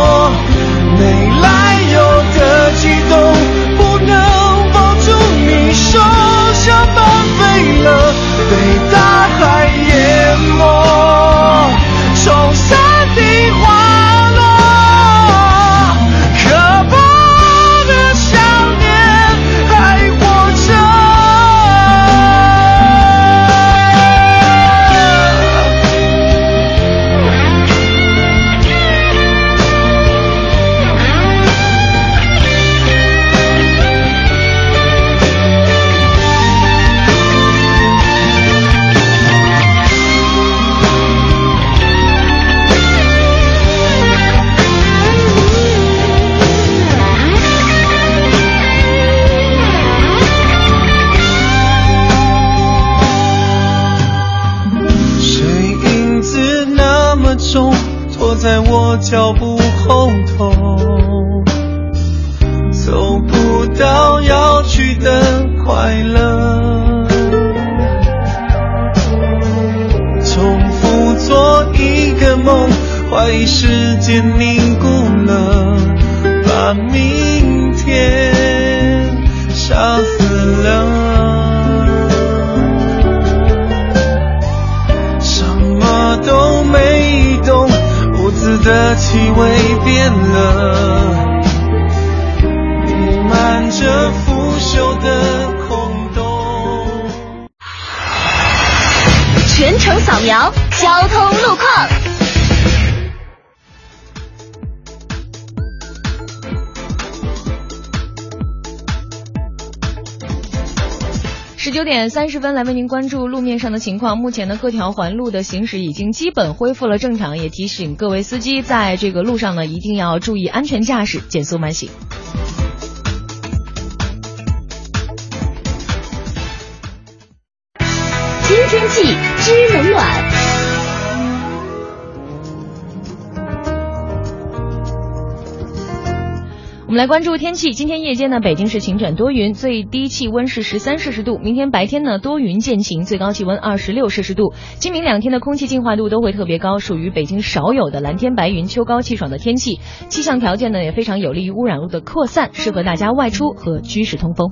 分，来为您关注路面上的情况。目前的，各条环路的行驶已经基本恢复了正常，也提醒各位司机在这个路上呢，一定要注意安全驾驶，减速慢行。来关注天气。今天夜间呢，北京市晴转多云，最低气温是十三摄氏度。明天白天呢，多云渐晴，最高气温二十六摄氏度。今明两天的空气净化度都会特别高，属于北京少有的蓝天白云、秋高气爽的天气。气象条件呢，也非常有利于污染物的扩散，适合大家外出和居室通风。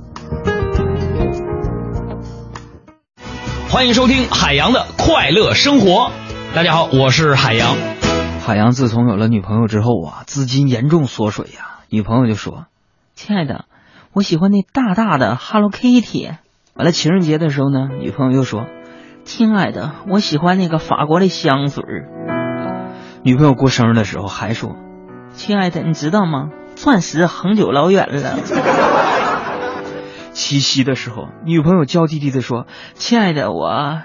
欢迎收听海洋的快乐生活。大家好，我是海洋。海洋自从有了女朋友之后啊，资金严重缩水呀、女朋友就说：“亲爱的，我喜欢那大大的 Hello Kitty。”完了，情人节的时候呢，女朋友又说：“亲爱的，我喜欢那个法国的香水儿。”女朋友过生日的时候还说：“亲爱的，你知道吗？钻石恒久老远了。”七夕的时候，女朋友娇滴滴的说：“亲爱的，我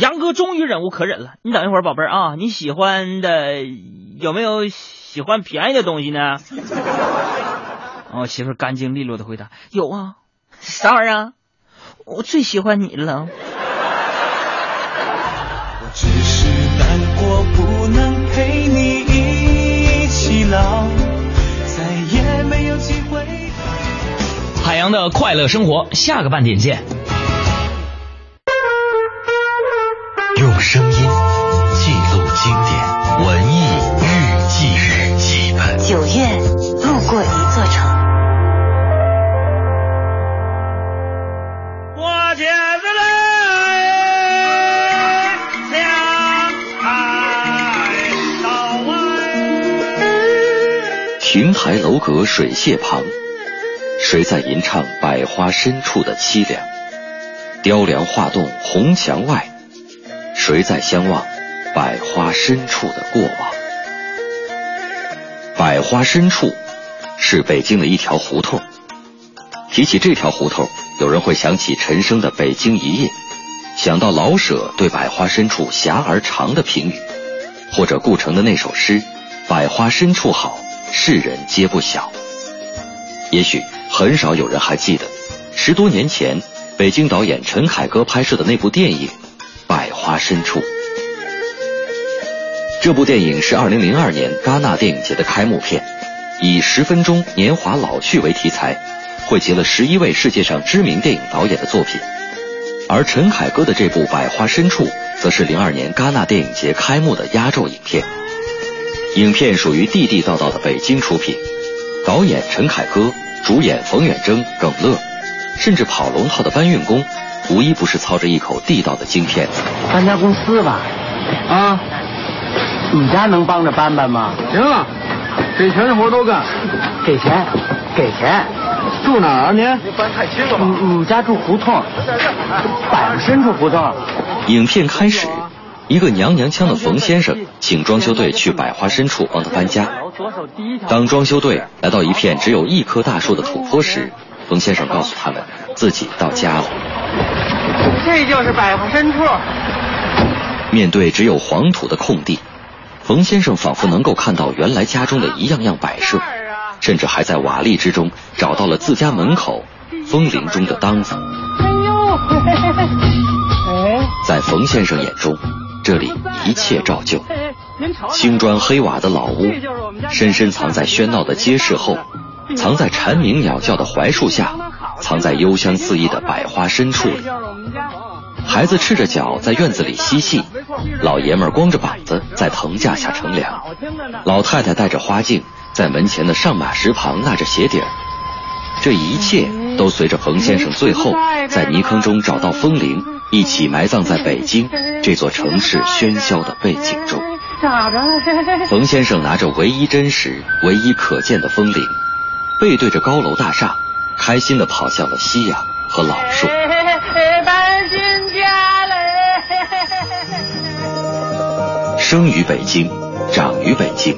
杨哥终于忍无可忍了，你等一会儿，宝贝儿啊，你喜欢的有没有喜欢便宜的东西呢？”我 媳妇儿干净利落的回答：“有啊，啥玩意儿啊？我最喜欢你了。”只是难过不能陪你一起老，再也没有机会。海洋的快乐生活，下个半点见。用声音记录经典文艺日记日记本。九月，路过一座城。我茄子嘞，相爱到哎。亭台楼阁水榭旁，谁在吟唱百花深处的凄凉？雕梁画栋红墙外，谁在相望百花深处的过往？百花深处是北京的一条胡同。提起这条胡同，有人会想起陈升的《北京一夜》，想到老舍对百花深处狭而长的评语，或者顾城的那首诗“百花深处好，世人皆不晓”。也许很少有人还记得，十多年前北京导演陈凯歌拍摄的那部电影《花深处》。这部电影是2002年戛纳电影节的开幕片，以十分钟年华老去为题材，汇集了十一位世界上知名电影导演的作品。而陈凯歌的这部《百花深处》，则是02年戛纳电影节开幕的压轴影片。影片属于地地道道的北京出品，导演陈凯歌，主演冯远征、耿乐，甚至跑龙套的搬运工，无一不是操着一口地道的京片子。搬家公司吧，啊，你家能帮着搬搬吗？行啊，给钱的活都干。给钱，给钱。住哪儿啊您？搬太轻了吧？我们家住胡同，百花深处胡同。影片开始，一个娘娘腔的冯先生请装修队去百花深处帮他搬家。当装修队来到一片只有一棵大树的土坡时，冯先生告诉他们自己到家了。这就是百花深处。面对只有黄土的空地，冯先生仿佛能够看到原来家中的一样样摆设，甚至还在瓦砾之中找到了自家门口风铃中的当子。哎呦，哎，在冯先生眼中，这里一切照旧，青砖黑瓦的老屋，深深藏在喧闹的街市后，藏在蝉鸣鸟叫的槐树下，藏在幽香四溢的百花深处里。孩子赤着脚在院子里嬉戏，老爷们儿光着膀子在藤架下乘凉，老太太戴着花镜在门前的上马石旁纳着鞋底儿。这一切都随着冯先生最后在泥坑中找到风铃，一起埋葬在北京这座城市喧嚣的背景中。咋着了？冯先生拿着唯一真实、唯一可见的风铃，背对着高楼大厦，开心地跑向了夕阳和老树。搬新家嘞！生于北京，长于北京，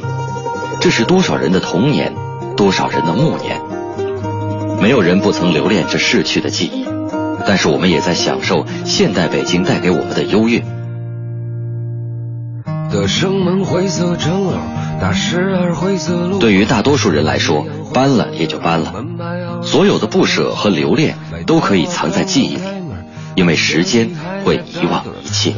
这是多少人的童年，多少人的暮年。没有人不曾留恋这逝去的记忆，但是我们也在享受现代北京带给我们的优越。的生门灰色正楼，大十二灰色路。对于大多数人来说，搬了也就搬了，所有的不舍和留恋都可以藏在记忆里，因为时间会遗忘一切。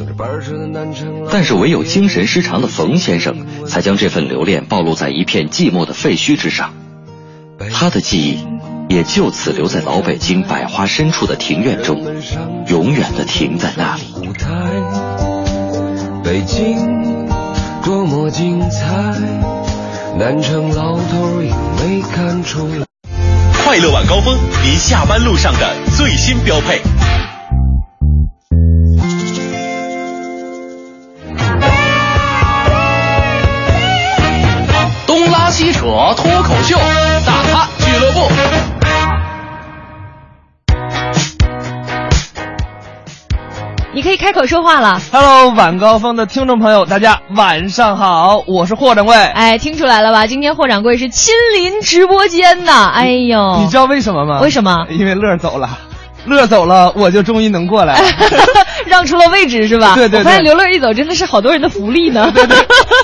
但是唯有精神失常的冯先生，才将这份留恋暴露在一片寂寞的废墟之上，他的记忆也就此留在老北京百花深处的庭院中，永远的停在那里。北京多么精彩，南城老头也没看出来。快乐晚高峰，您下班路上的最新标配。东拉西扯脱口秀，大。你可以开口说话了。Hello，晚高峰的听众朋友，大家晚上好，我是霍掌柜。哎，听出来了吧？今天霍掌柜是亲临直播间的。哎呦，你知道为什么吗？为什么？因为乐儿走了，乐儿走了，我就终于能过来了，让出了位置是吧？对对对我发现刘乐一走，真的是好多人的福利呢。对对，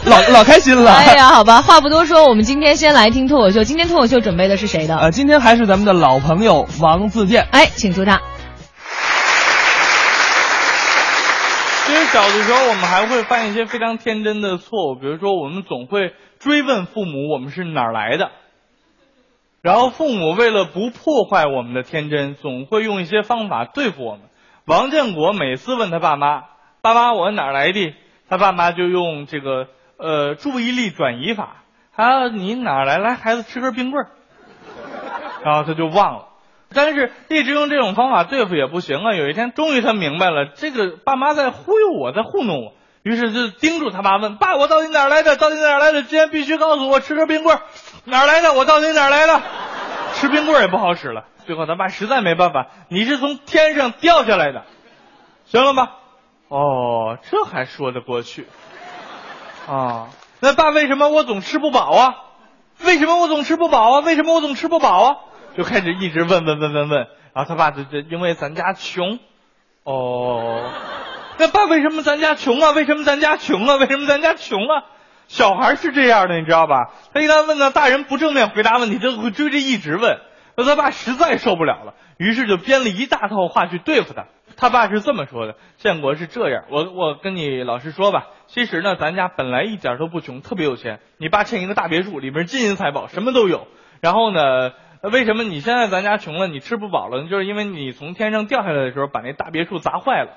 老老开心了。哎呀，好吧，话不多说，我们今天先来听脱口秀。今天脱口秀准备的是谁的？呃，今天还是咱们的老朋友王自健。哎，请出他。其实小的时候，我们还会犯一些非常天真的错误，比如说，我们总会追问父母我们是哪儿来的，然后父母为了不破坏我们的天真，总会用一些方法对付我们。王建国每次问他爸妈：“爸妈，我哪儿来的？”他爸妈就用这个呃注意力转移法，啊，你哪儿来？来，孩子吃根冰棍儿，然后他就忘了。但是一直用这种方法对付也不行啊！有一天，终于他明白了，这个爸妈在忽悠我，在糊弄我，于是就盯住他爸问：“爸，我到底哪来的？到底哪来的？今天必须告诉我，吃根冰棍，哪来的？我到底哪来的？吃冰棍也不好使了。”最后他爸实在没办法：“你是从天上掉下来的，行了吧？”哦，这还说得过去啊？那爸，为什么我总吃不饱啊？为什么我总吃不饱啊？为什么我总吃不饱啊？就开始一直问问问问问，然后他爸就就因为咱家穷，哦，那爸为什么咱家穷啊？为什么咱家穷啊？为什么咱家穷啊？小孩是这样的，你知道吧？他一旦问到大人不正面回答问题，他会追着一直问，那他爸实在受不了了，于是就编了一大套话去对付他。他爸是这么说的：建国是这样，我我跟你老实说吧，其实呢，咱家本来一点都不穷，特别有钱。你爸欠一个大别墅，里面金银财宝什么都有。然后呢？为什么你现在咱家穷了，你吃不饱了？就是因为你从天上掉下来的时候把那大别墅砸坏了。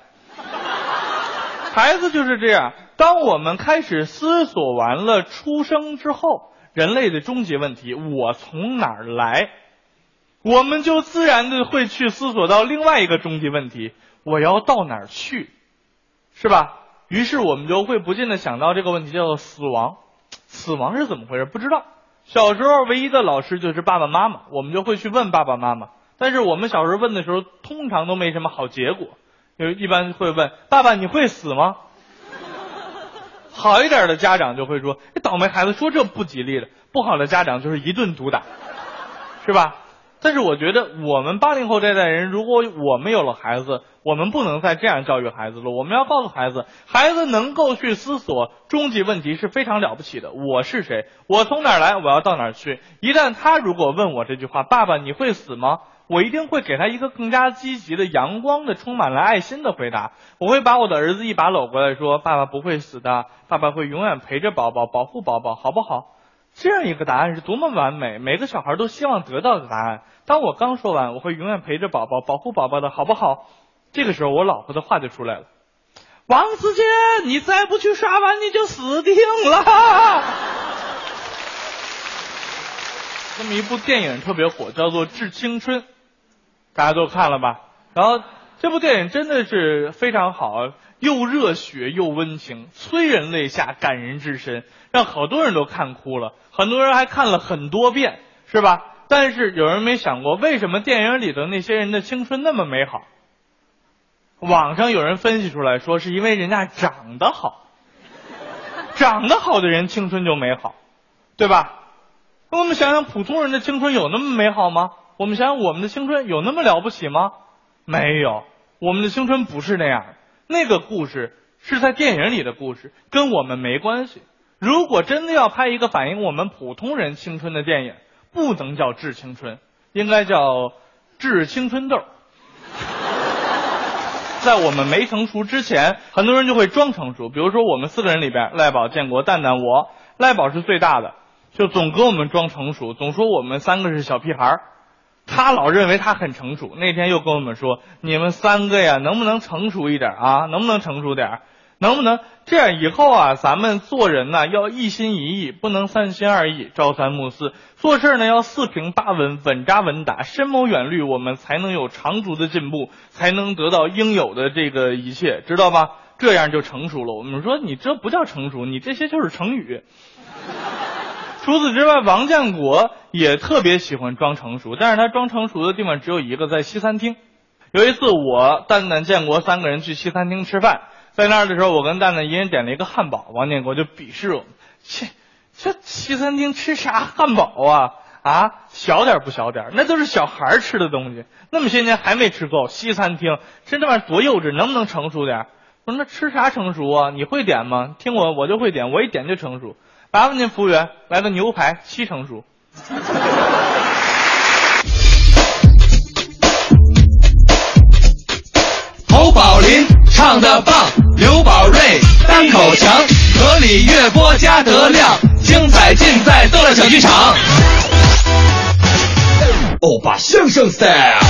孩子就是这样，当我们开始思索完了出生之后人类的终极问题“我从哪儿来”，我们就自然的会去思索到另外一个终极问题“我要到哪儿去”，是吧？于是我们就会不禁的想到这个问题，叫做死亡。死亡是怎么回事？不知道。小时候唯一的老师就是爸爸妈妈，我们就会去问爸爸妈妈。但是我们小时候问的时候，通常都没什么好结果，就一般会问爸爸你会死吗？好一点的家长就会说，这倒霉孩子说这不吉利的；不好的家长就是一顿毒打，是吧？但是我觉得我们八零后这代人，如果我们有了孩子，我们不能再这样教育孩子了。我们要告诉孩子，孩子能够去思索终极问题是非常了不起的。我是谁？我从哪儿来？我要到哪儿去？一旦他如果问我这句话，爸爸你会死吗？我一定会给他一个更加积极的、阳光的、充满了爱心的回答。我会把我的儿子一把搂过来，说：“爸爸不会死的，爸爸会永远陪着宝宝，保护宝宝，好不好？”这样一个答案是多么完美，每个小孩都希望得到的答案。当我刚说完，我会永远陪着宝宝，保护宝宝的好不好？这个时候，我老婆的话就出来了：“王自健，你再不去刷碗，你就死定了。”这么一部电影特别火，叫做《致青春》，大家都看了吧？然后这部电影真的是非常好，又热血又温情，催人泪下，感人至深，让好多人都看哭了，很多人还看了很多遍，是吧？但是有人没想过，为什么电影里的那些人的青春那么美好？网上有人分析出来说，是因为人家长得好，长得好的人青春就美好，对吧？那我们想想，普通人的青春有那么美好吗？我们想想，我们的青春有那么了不起吗？没有，我们的青春不是那样的。那个故事是在电影里的故事，跟我们没关系。如果真的要拍一个反映我们普通人青春的电影，不能叫《致青春》，应该叫《致青春痘》。在我们没成熟之前，很多人就会装成熟。比如说，我们四个人里边，赖宝、建国、蛋蛋，我赖宝是最大的，就总跟我们装成熟，总说我们三个是小屁孩儿。他老认为他很成熟。那天又跟我们说：“你们三个呀，能不能成熟一点啊？能不能成熟点？能不能这样？以后啊，咱们做人呢要一心一意，不能三心二意、朝三暮四。做事呢要四平八稳、稳扎稳打、深谋远虑，我们才能有长足的进步，才能得到应有的这个一切，知道吧？这样就成熟了。我们说你这不叫成熟，你这些就是成语。除此之外，王建国也特别喜欢装成熟，但是他装成熟的地方只有一个，在西餐厅。有一次，我蛋蛋建国三个人去西餐厅吃饭，在那儿的时候，我跟蛋蛋一人点了一个汉堡，王建国就鄙视我们，切，这西餐厅吃啥汉堡啊？啊，小点不小点，那都是小孩吃的东西，那么些年还没吃够。西餐厅吃这玩意儿多幼稚，能不能成熟点？我说那吃啥成熟啊？你会点吗？听我，我就会点，我一点就成熟。麻烦您服务员来个牛排七成熟。侯宝林唱的棒，刘宝瑞单口强，河里月波加德亮，精彩尽在逗乐小剧场。欧巴相声 style。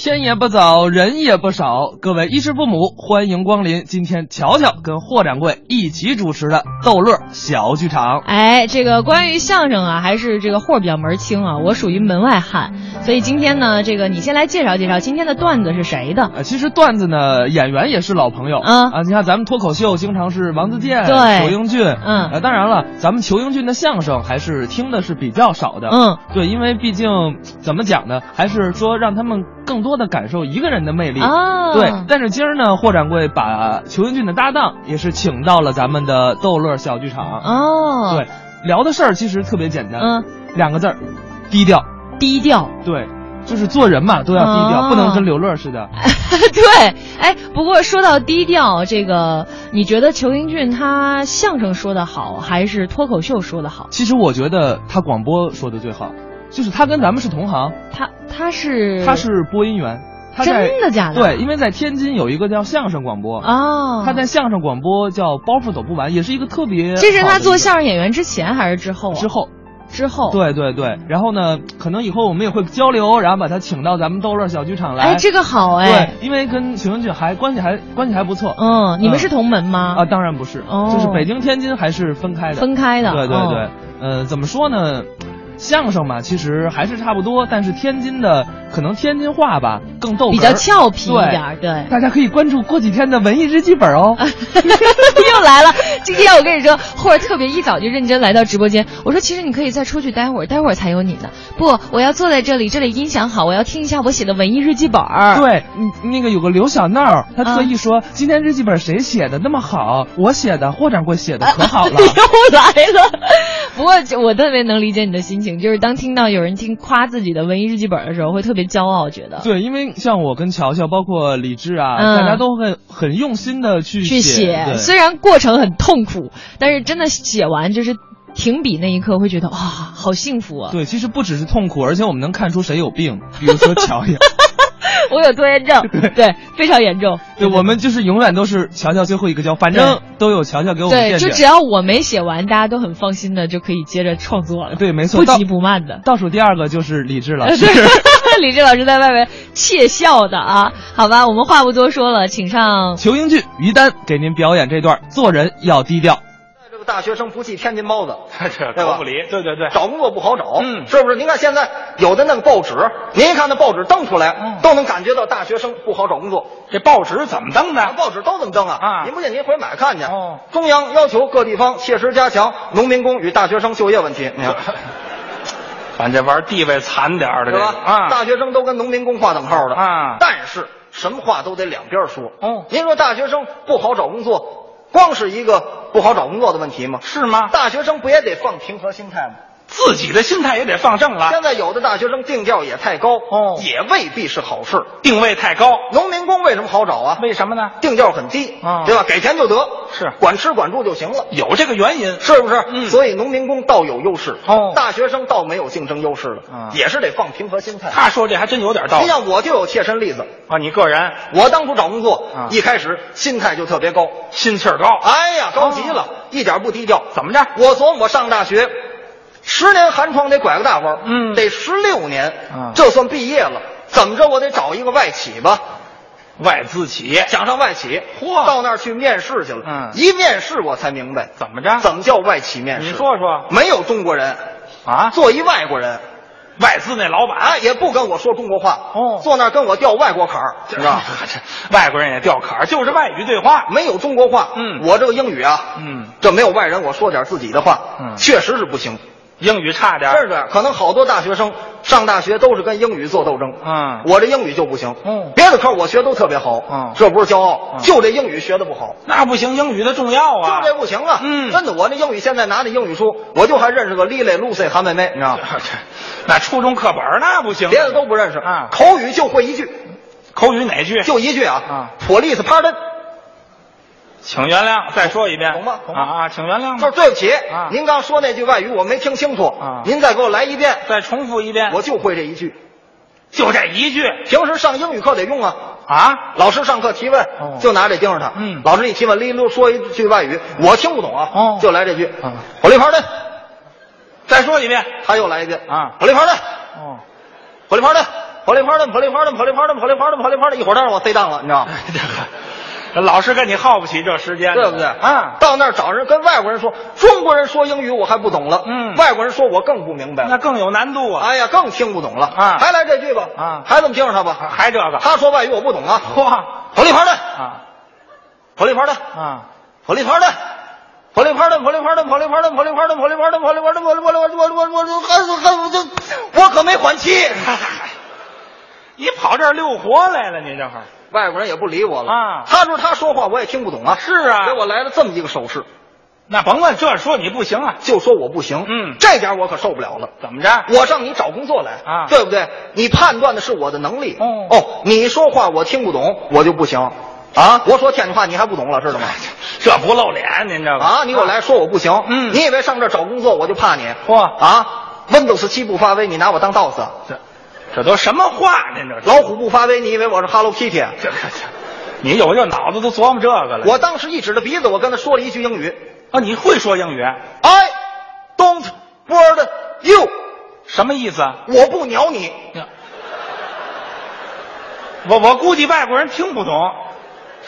天也不早，人也不少，各位衣食父母，欢迎光临今天乔乔跟霍掌柜一起主持的逗乐小剧场。哎，这个关于相声啊，还是这个霍比较门清啊，我属于门外汉，所以今天呢，这个你先来介绍介绍今天的段子是谁的？呃，其实段子呢，演员也是老朋友啊啊！你看咱们脱口秀经常是王自健、对裘英俊，嗯呃，当然了，咱们裘英俊的相声还是听的是比较少的，嗯，对，因为毕竟怎么讲呢，还是说让他们更多的感受一个人的魅力啊对。但是今儿呢，霍掌柜把裘英俊的搭档也是请到了咱们的逗乐小剧场，哦，对，聊的事儿其实特别简单，嗯，两个字儿，低调，低调。对，就是做人嘛都要低调，哦不能跟刘乐似的。对，哎，不过说到低调，这个你觉得裘英俊他相声说的好，还是脱口秀说的好？其实我觉得他广播说的最好，就是他跟咱们是同行，他他是他是播音员，他在真的假的？对，因为在天津有一个叫相声广播哦他在相声广播叫包袱走不完，也是一个特别这是他做相相声演员之前还是之后、啊？之后。之后，对对对，然后呢，可能以后我们也会交流，然后把他请到咱们逗乐小剧场来。哎，这个好哎。对，因为跟裘英俊还关系还关系还不错。嗯，你们是同门吗？啊，当然不是，哦就是北京、天津还是分开的。分开的。对对对，哦呃，怎么说呢？相声嘛，其实还是差不多，但是天津的可能天津话吧更逗，比较俏皮一点儿对大家可以关注过几天的文艺日记本哦。又来了！今天我跟你说，霍儿特别一早就认真来到直播间。我说，其实你可以再出去待会儿，待会儿才有你呢。不，我要坐在这里，这里音响好，我要听一下我写的文艺日记本儿。对，那个有个刘小闹，他特意啊说、今天日记本谁写的那么好？我写的，霍掌柜写的可好了。又来了。不过我特别能理解你的心情，就是当听到有人听夸自己的文艺日记本的时候，会特别骄傲，觉得对，因为像我跟乔乔，包括李志啊，嗯大家都很很用心的去去写。虽然过程很痛苦，但是真的写完就是停笔那一刻，会觉得哇，好幸福啊！对，其实不只是痛苦，而且我们能看出谁有病，比如说乔乔。我有拖延症，对，非常严重。对，我们就是永远都是乔乔最后一个交，反正都有乔乔给我们。就只要我没写完，大家都很放心的就可以接着创作了。对，没错，不急不慢的。倒数第二个就是李志老师。李志老师在外面窃笑的啊。好吧，我们话不多说了，请上裘英俊、于丹给您表演这段做人要低调。这个大学生不系天津包子，这对吧不离对对对，找工作不好找，嗯，是不是？您看现在有的那个报纸，您一看那报纸登出来，都能感觉到大学生不好找工作。这报纸怎么登的？报纸都这么登啊！啊您不信，您回买看去。哦，中央要求各地方切实加强农民工与大学生就业问题。你看，咱这玩地位惨点儿的，对吧？啊，大学生都跟农民工划等号的啊但是什么话都得两边说。哦，您说大学生不好找工作，光是一个不好找工作的问题吗？是吗？大学生不也得放平和心态吗？自己的心态也得放正了。现在有的大学生定调也太高，哦，也未必是好事。定位太高，农民工为什么好找啊？为什么呢？定调很低，啊对吧？给钱就得，是管吃管住就行了，有这个原因，是不是？嗯所以农民工倒有优势，哦大学生倒没有竞争优势了，啊也是得放平和心态。他说这还真有点道理你像我就有切身例子，啊。你个人我当初找工作，啊一开始心态就特别高，心气儿高，哎呀，高极了，一点不低调。怎么着？我琢磨我上大学，十年寒窗得拐个大弯，嗯。得十六年，啊。这算毕业了。怎么着，我得找一个外企吧，外资企业。想上外企，嚯。到那儿去面试去了。嗯。一面试我才明白。怎么着？怎么叫外企面试。你说说。没有中国人，啊？做一外国人，外资那老板。哎，也不跟我说中国话，哦。坐那儿跟我调外国坎儿，这知道吧？这 外国人也掉坎儿，就是外语对话。没有中国话，嗯。我这个英语啊，嗯，这没有外人，我说点自己的话，嗯。确实是不行。英语差点儿是这样，可能好多大学生上大学都是跟英语做斗争。嗯我这英语就不行。嗯别的科我学都特别好。嗯这不是骄傲，就这英语学的不好。那不行，英语的重要啊。就这不行啊！嗯真的，我那英语现在拿那英语书，我就还认识个 Lily、Lucy、韩妹妹，你知道吗？那初中课本儿那不行，别的都不认识啊口语就会一句，口语哪句？就一句啊啊，police pardon，请原谅，再说一遍，懂吗懂吗啊啊，请原谅吗？就是对不起，啊。您刚说那句外语我没听清楚，啊您再给我来一遍，再重复一遍，我就会这一句。就这一句。平时上英语课得用啊，啊。老师上课提问，哦。就拿这盯着他。嗯。老师一提问，哩溜说一句外语，我听不懂啊，哦。就来这句。啊，火力炮弹，再说一遍。他又来一遍。啊。火力炮弹，哦，火力炮弹，火力炮弹，火力炮弹，火力炮弹，火力炮弹，火力炮弹，一会儿再让我塞当了，你知道吗？这老师跟你耗不起这时间，对不对？啊？到那儿找人跟外国人说，中国人说英语我还不懂了，嗯。外国人说我更不明白。了，那更有难度啊！哎呀，更听不懂了。啊。还来这句吧。啊。还这么听着他吧，还这个。他说外语我不懂啊，嚯火力炮弹，啊。火力炮弹，啊！火力炮弹。火力牌的，火力牌的，火力牌的，火力牌的，火力牌的，火力牌的，火力牌的，我我我我我还是还我这我可没缓气。你跑这儿溜活来了，你这会儿外国人也不理我了啊他说他说话我也听不懂啊。是啊给我来了这么一个手势，那甭问，这说你不行啊？就说我不行。嗯这点我可受不了了。怎么着？我上你找工作来啊对不对？你判断的是我的能力。哦哦，你说话我听不懂，我就不行啊。我说天津话你还不懂了，知道吗？这不露脸，您这个啊，你给我来说我不行。嗯你以为上这儿找工作我就怕你？嚯啊，Windows 七不发威，你拿我当 DOS？这这都什么话？您这是老虎不发威，你以为我是 Hello Kitty？这这，你有这脑子都琢磨这个了。我当时一指着鼻子，我跟他说了一句英语啊，你会说英语？：I don't bird you，什么意思啊？我不鸟你。我我估计外国人听不懂，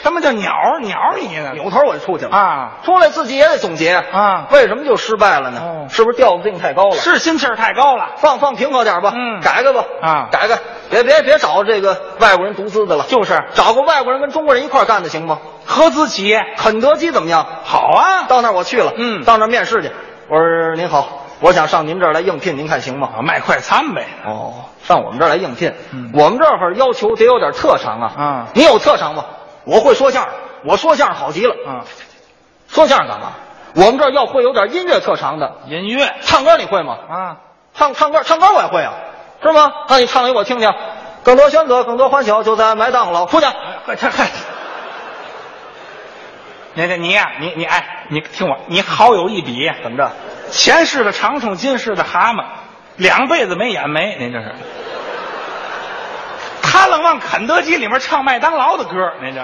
什么叫鸟鸟你呢？扭头我就出去了啊出来自己也得总结啊为什么就失败了呢？哦是不是调子定太高了？是心气儿太高了。放放平和点吧，嗯改改吧，啊改改，别别别找这个外国人独资的了，就是找个外国人跟中国人一块干的行吗？合资企业肯德基怎么样？好啊，到那儿我去了，嗯到那儿面试去，我说您好，我想上您这儿来应聘，您看行吗？啊卖快餐呗。哦，上我们这儿来应聘，嗯我们这儿要求得有点特长啊。啊你有特长吗？我会说相声，我说相声好极了。啊，说相声干嘛？我们这儿要会有点音乐特长的，音乐唱歌你会吗？啊，唱唱歌，唱歌我也会啊，是吗？那你唱一我听听。更多选择，更多欢笑，就在麦当劳。出去。快快快！你这你呀、你你哎，你听我，你好有一比，怎么着？前世的长虫，今世的蛤蟆，两辈子没眼没，您这是。他愣往肯德基里面唱麦当劳的歌，您这，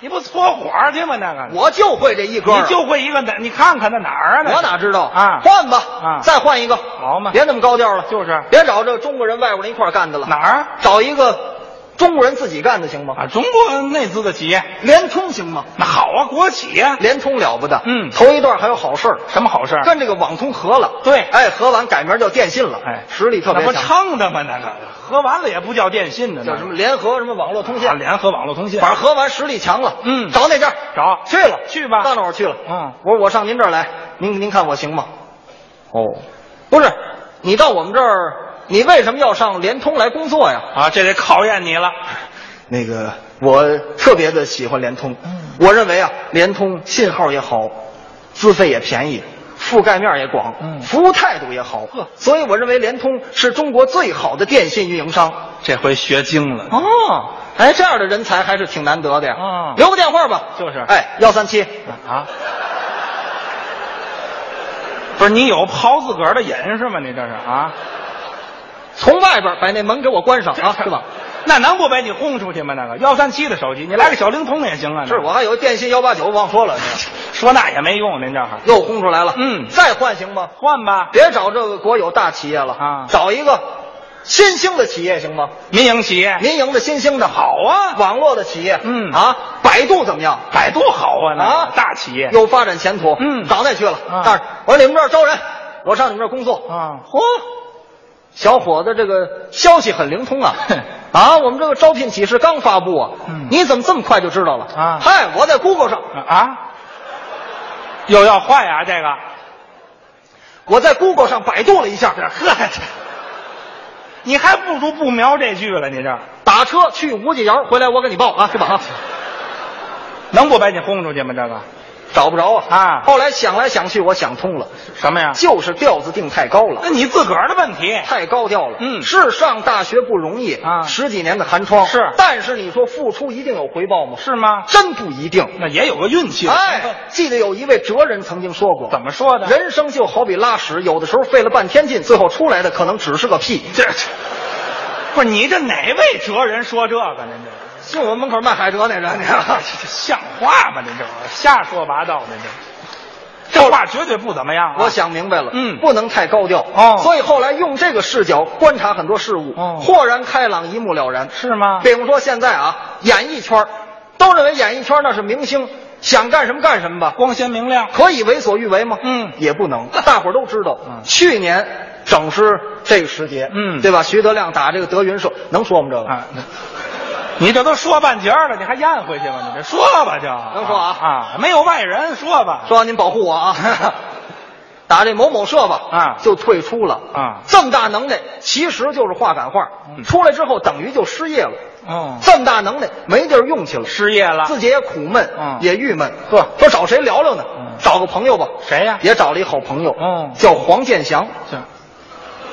你不搓火去吗？那个，我就会这一歌，你就会一个哪？你看看那哪儿啊？那我哪知道？啊。换吧，啊。再换一个，好嘛别那么高调了，就是。别找这中国人、外国人一块儿干的了，哪儿找一个中国人自己干的行吗？啊？中国内资的企业，联通行吗？那好啊，国企呀、联通了不得，嗯。头一段还有好事儿，什么好事儿？跟这个网通合了，对。哎，合完改名叫电信了，哎，实力特那不别强，撑的吗？那个。合完了也不叫电信的，叫什么联合什么网络通信。啊？，联合网络通信。反正合完实力强了，嗯。找哪家？找。去了，去吧。到那儿我去了，嗯。我说我上您这儿来，您您看我行吗？哦，不是，你到我们这儿，你为什么要上联通来工作呀？啊，这得考验你了。那个我特别的喜欢联通，我认为啊，联通信号也好，资费也便宜，覆盖面也广，嗯服务态度也好，所以我认为联通是中国最好的电信运营商。这回学精了。哦，哎，这样的人才还是挺难得的呀。啊留个电话吧。就是哎，幺三七。啊，不是你有刨自个儿的瘾是吗？你这是啊？从外边把那门给我关上啊，是吧？那能不把你轰出去吗？那个幺三七的手机，你来个小灵通也行啊。是我还有电信幺八九忘说了，说那也没用，您这还又轰出来了。嗯再换行吗？换吧。别找这个国有大企业了啊找一个新兴的企业行吗？民营企业民营的新兴的好啊网络的企业，嗯啊，百度怎么样？百度好啊，啊大企业有发展前途，嗯找那去了。啊但是我说你们这儿招人，我上你们这儿工作。啊，嚯，小伙子，这个消息很灵通啊！啊，我们这个招聘启事刚发布啊，嗯你怎么这么快就知道了？啊嗨，我在 Google 上啊，又要坏啊、这个。我在 Google 上百度了一下，呵，你还不如不瞄这句了，你这打车去吴家窑，回来我给你报啊，是吧？啊，能不把你轰出去吗？这个找不着啊啊后来想来想去，我想通了，什么呀？就是调子定太高了。那你自个儿的问题。太高调了，嗯是上大学不容易啊十几年的寒窗是但是你说付出一定有回报吗？是吗？真不一定。那也有个运气的成分。哎，记得有一位哲人曾经说过，怎么说的？人生就好比拉屎，有的时候费了半天劲，最后出来的可能只是个屁。这不是你这哪位哲人说这个？呢这就我们门口卖海蜇那人，你这像话吗？您这瞎说八道，您这这话绝对不怎么样、啊。我想明白了，嗯不能太高调哦所以后来用这个视角观察很多事物，哦豁然开朗，一目了然。是吗？比方说现在啊，演艺圈都认为演艺圈那是明星，想干什么干什么吧，光鲜明亮。可以为所欲为吗？嗯也不能。大伙儿都知道，嗯去年整是这个时节，嗯对吧？徐德亮打这个德云社，能说吗？这个？你这都说半截儿了，你还咽回去吗？你这说吧就能说啊啊，没有外人说吧。说您保护我啊！打这某某社吧，啊就退出了啊这么大能耐，其实就是话赶话。嗯出来之后等于就失业了。哦，这么大能耐，没地儿用去了，失业了。自己也苦闷，嗯也郁闷。呵，说找谁聊聊呢？嗯找个朋友吧。谁呀也找了一好朋友，嗯叫黄健翔，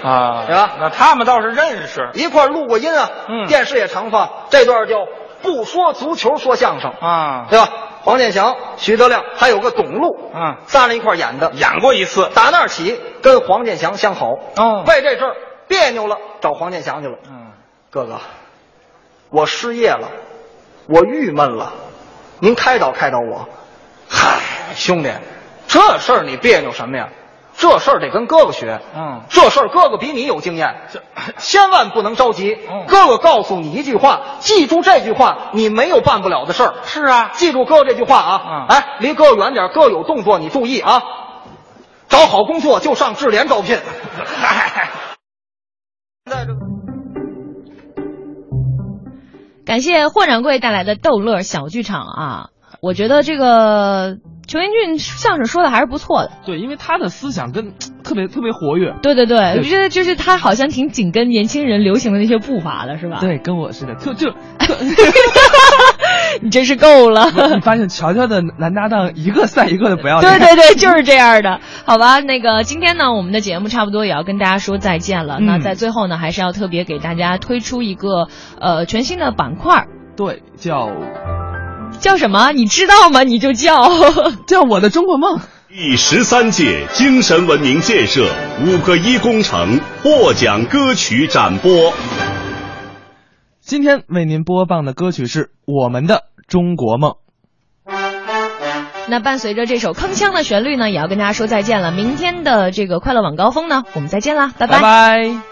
啊，行吧那他们倒是认识一块录过音啊。嗯电视也常放。这段叫不说足球说相声，啊，对吧？黄健翔、徐德亮还有个董路，嗯，仨人一块演的。演过一次。打那儿起跟黄健翔相好，哦为这事儿别扭了，找黄健翔去了。嗯，哥哥，我失业了，我郁闷了，您开导开导我。嗨，兄弟，这事儿你别扭什么呀？这事儿得跟哥哥学。嗯这事儿哥哥比你有经验，千万不能着急。嗯哥哥告诉你一句话，记住这句话，你没有办不了的事儿。是啊，记住哥哥这句话啊！嗯哎，离哥哥远点，哥有动作你注意啊！找好工作就上智联招聘。嗨，现在这个感谢霍掌柜带来的逗乐小剧场啊！我觉得这个裘英俊相声说的还是不错的。对，因为他的思想跟 特别特别活跃。对对对，我觉得就是他好像挺紧跟年轻人流行的那些步伐的，是吧？，对，跟我似的，就就 你真是够了。你发现乔乔的男搭档一个赛一个的不要脸。对对对，就是这样的。好吧，那个今天呢，我们的节目差不多也要跟大家说再见了。嗯那在最后呢，还是要特别给大家推出一个呃全新的板块，对，叫叫什么？你知道吗？你就叫。叫我的中国梦。第十三届精神文明建设五个一工程获奖歌曲展播。今天为您播放的歌曲是《我们的中国梦》。那伴随着这首铿锵的旋律呢，也要跟大家说再见了。明天的这个快乐晚高峰呢，我们再见啦，拜拜拜船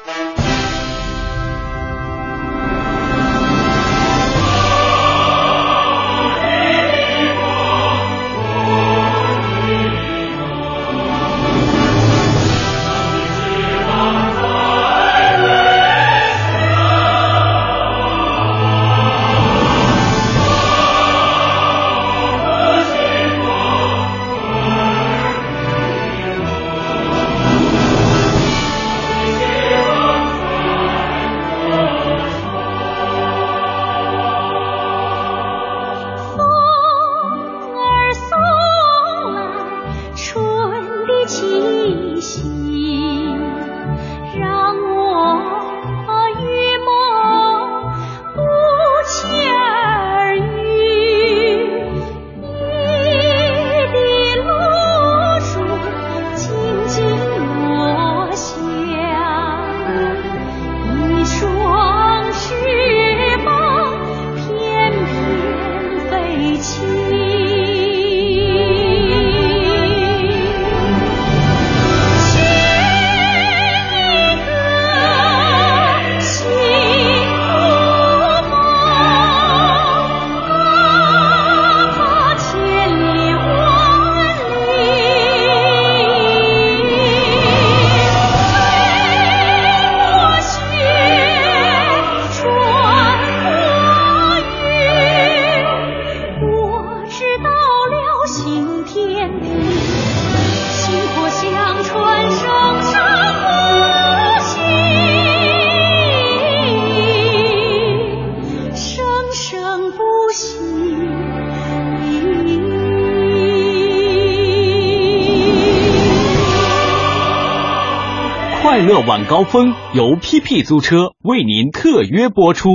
晚高峰由 PP 租车为您特约播出。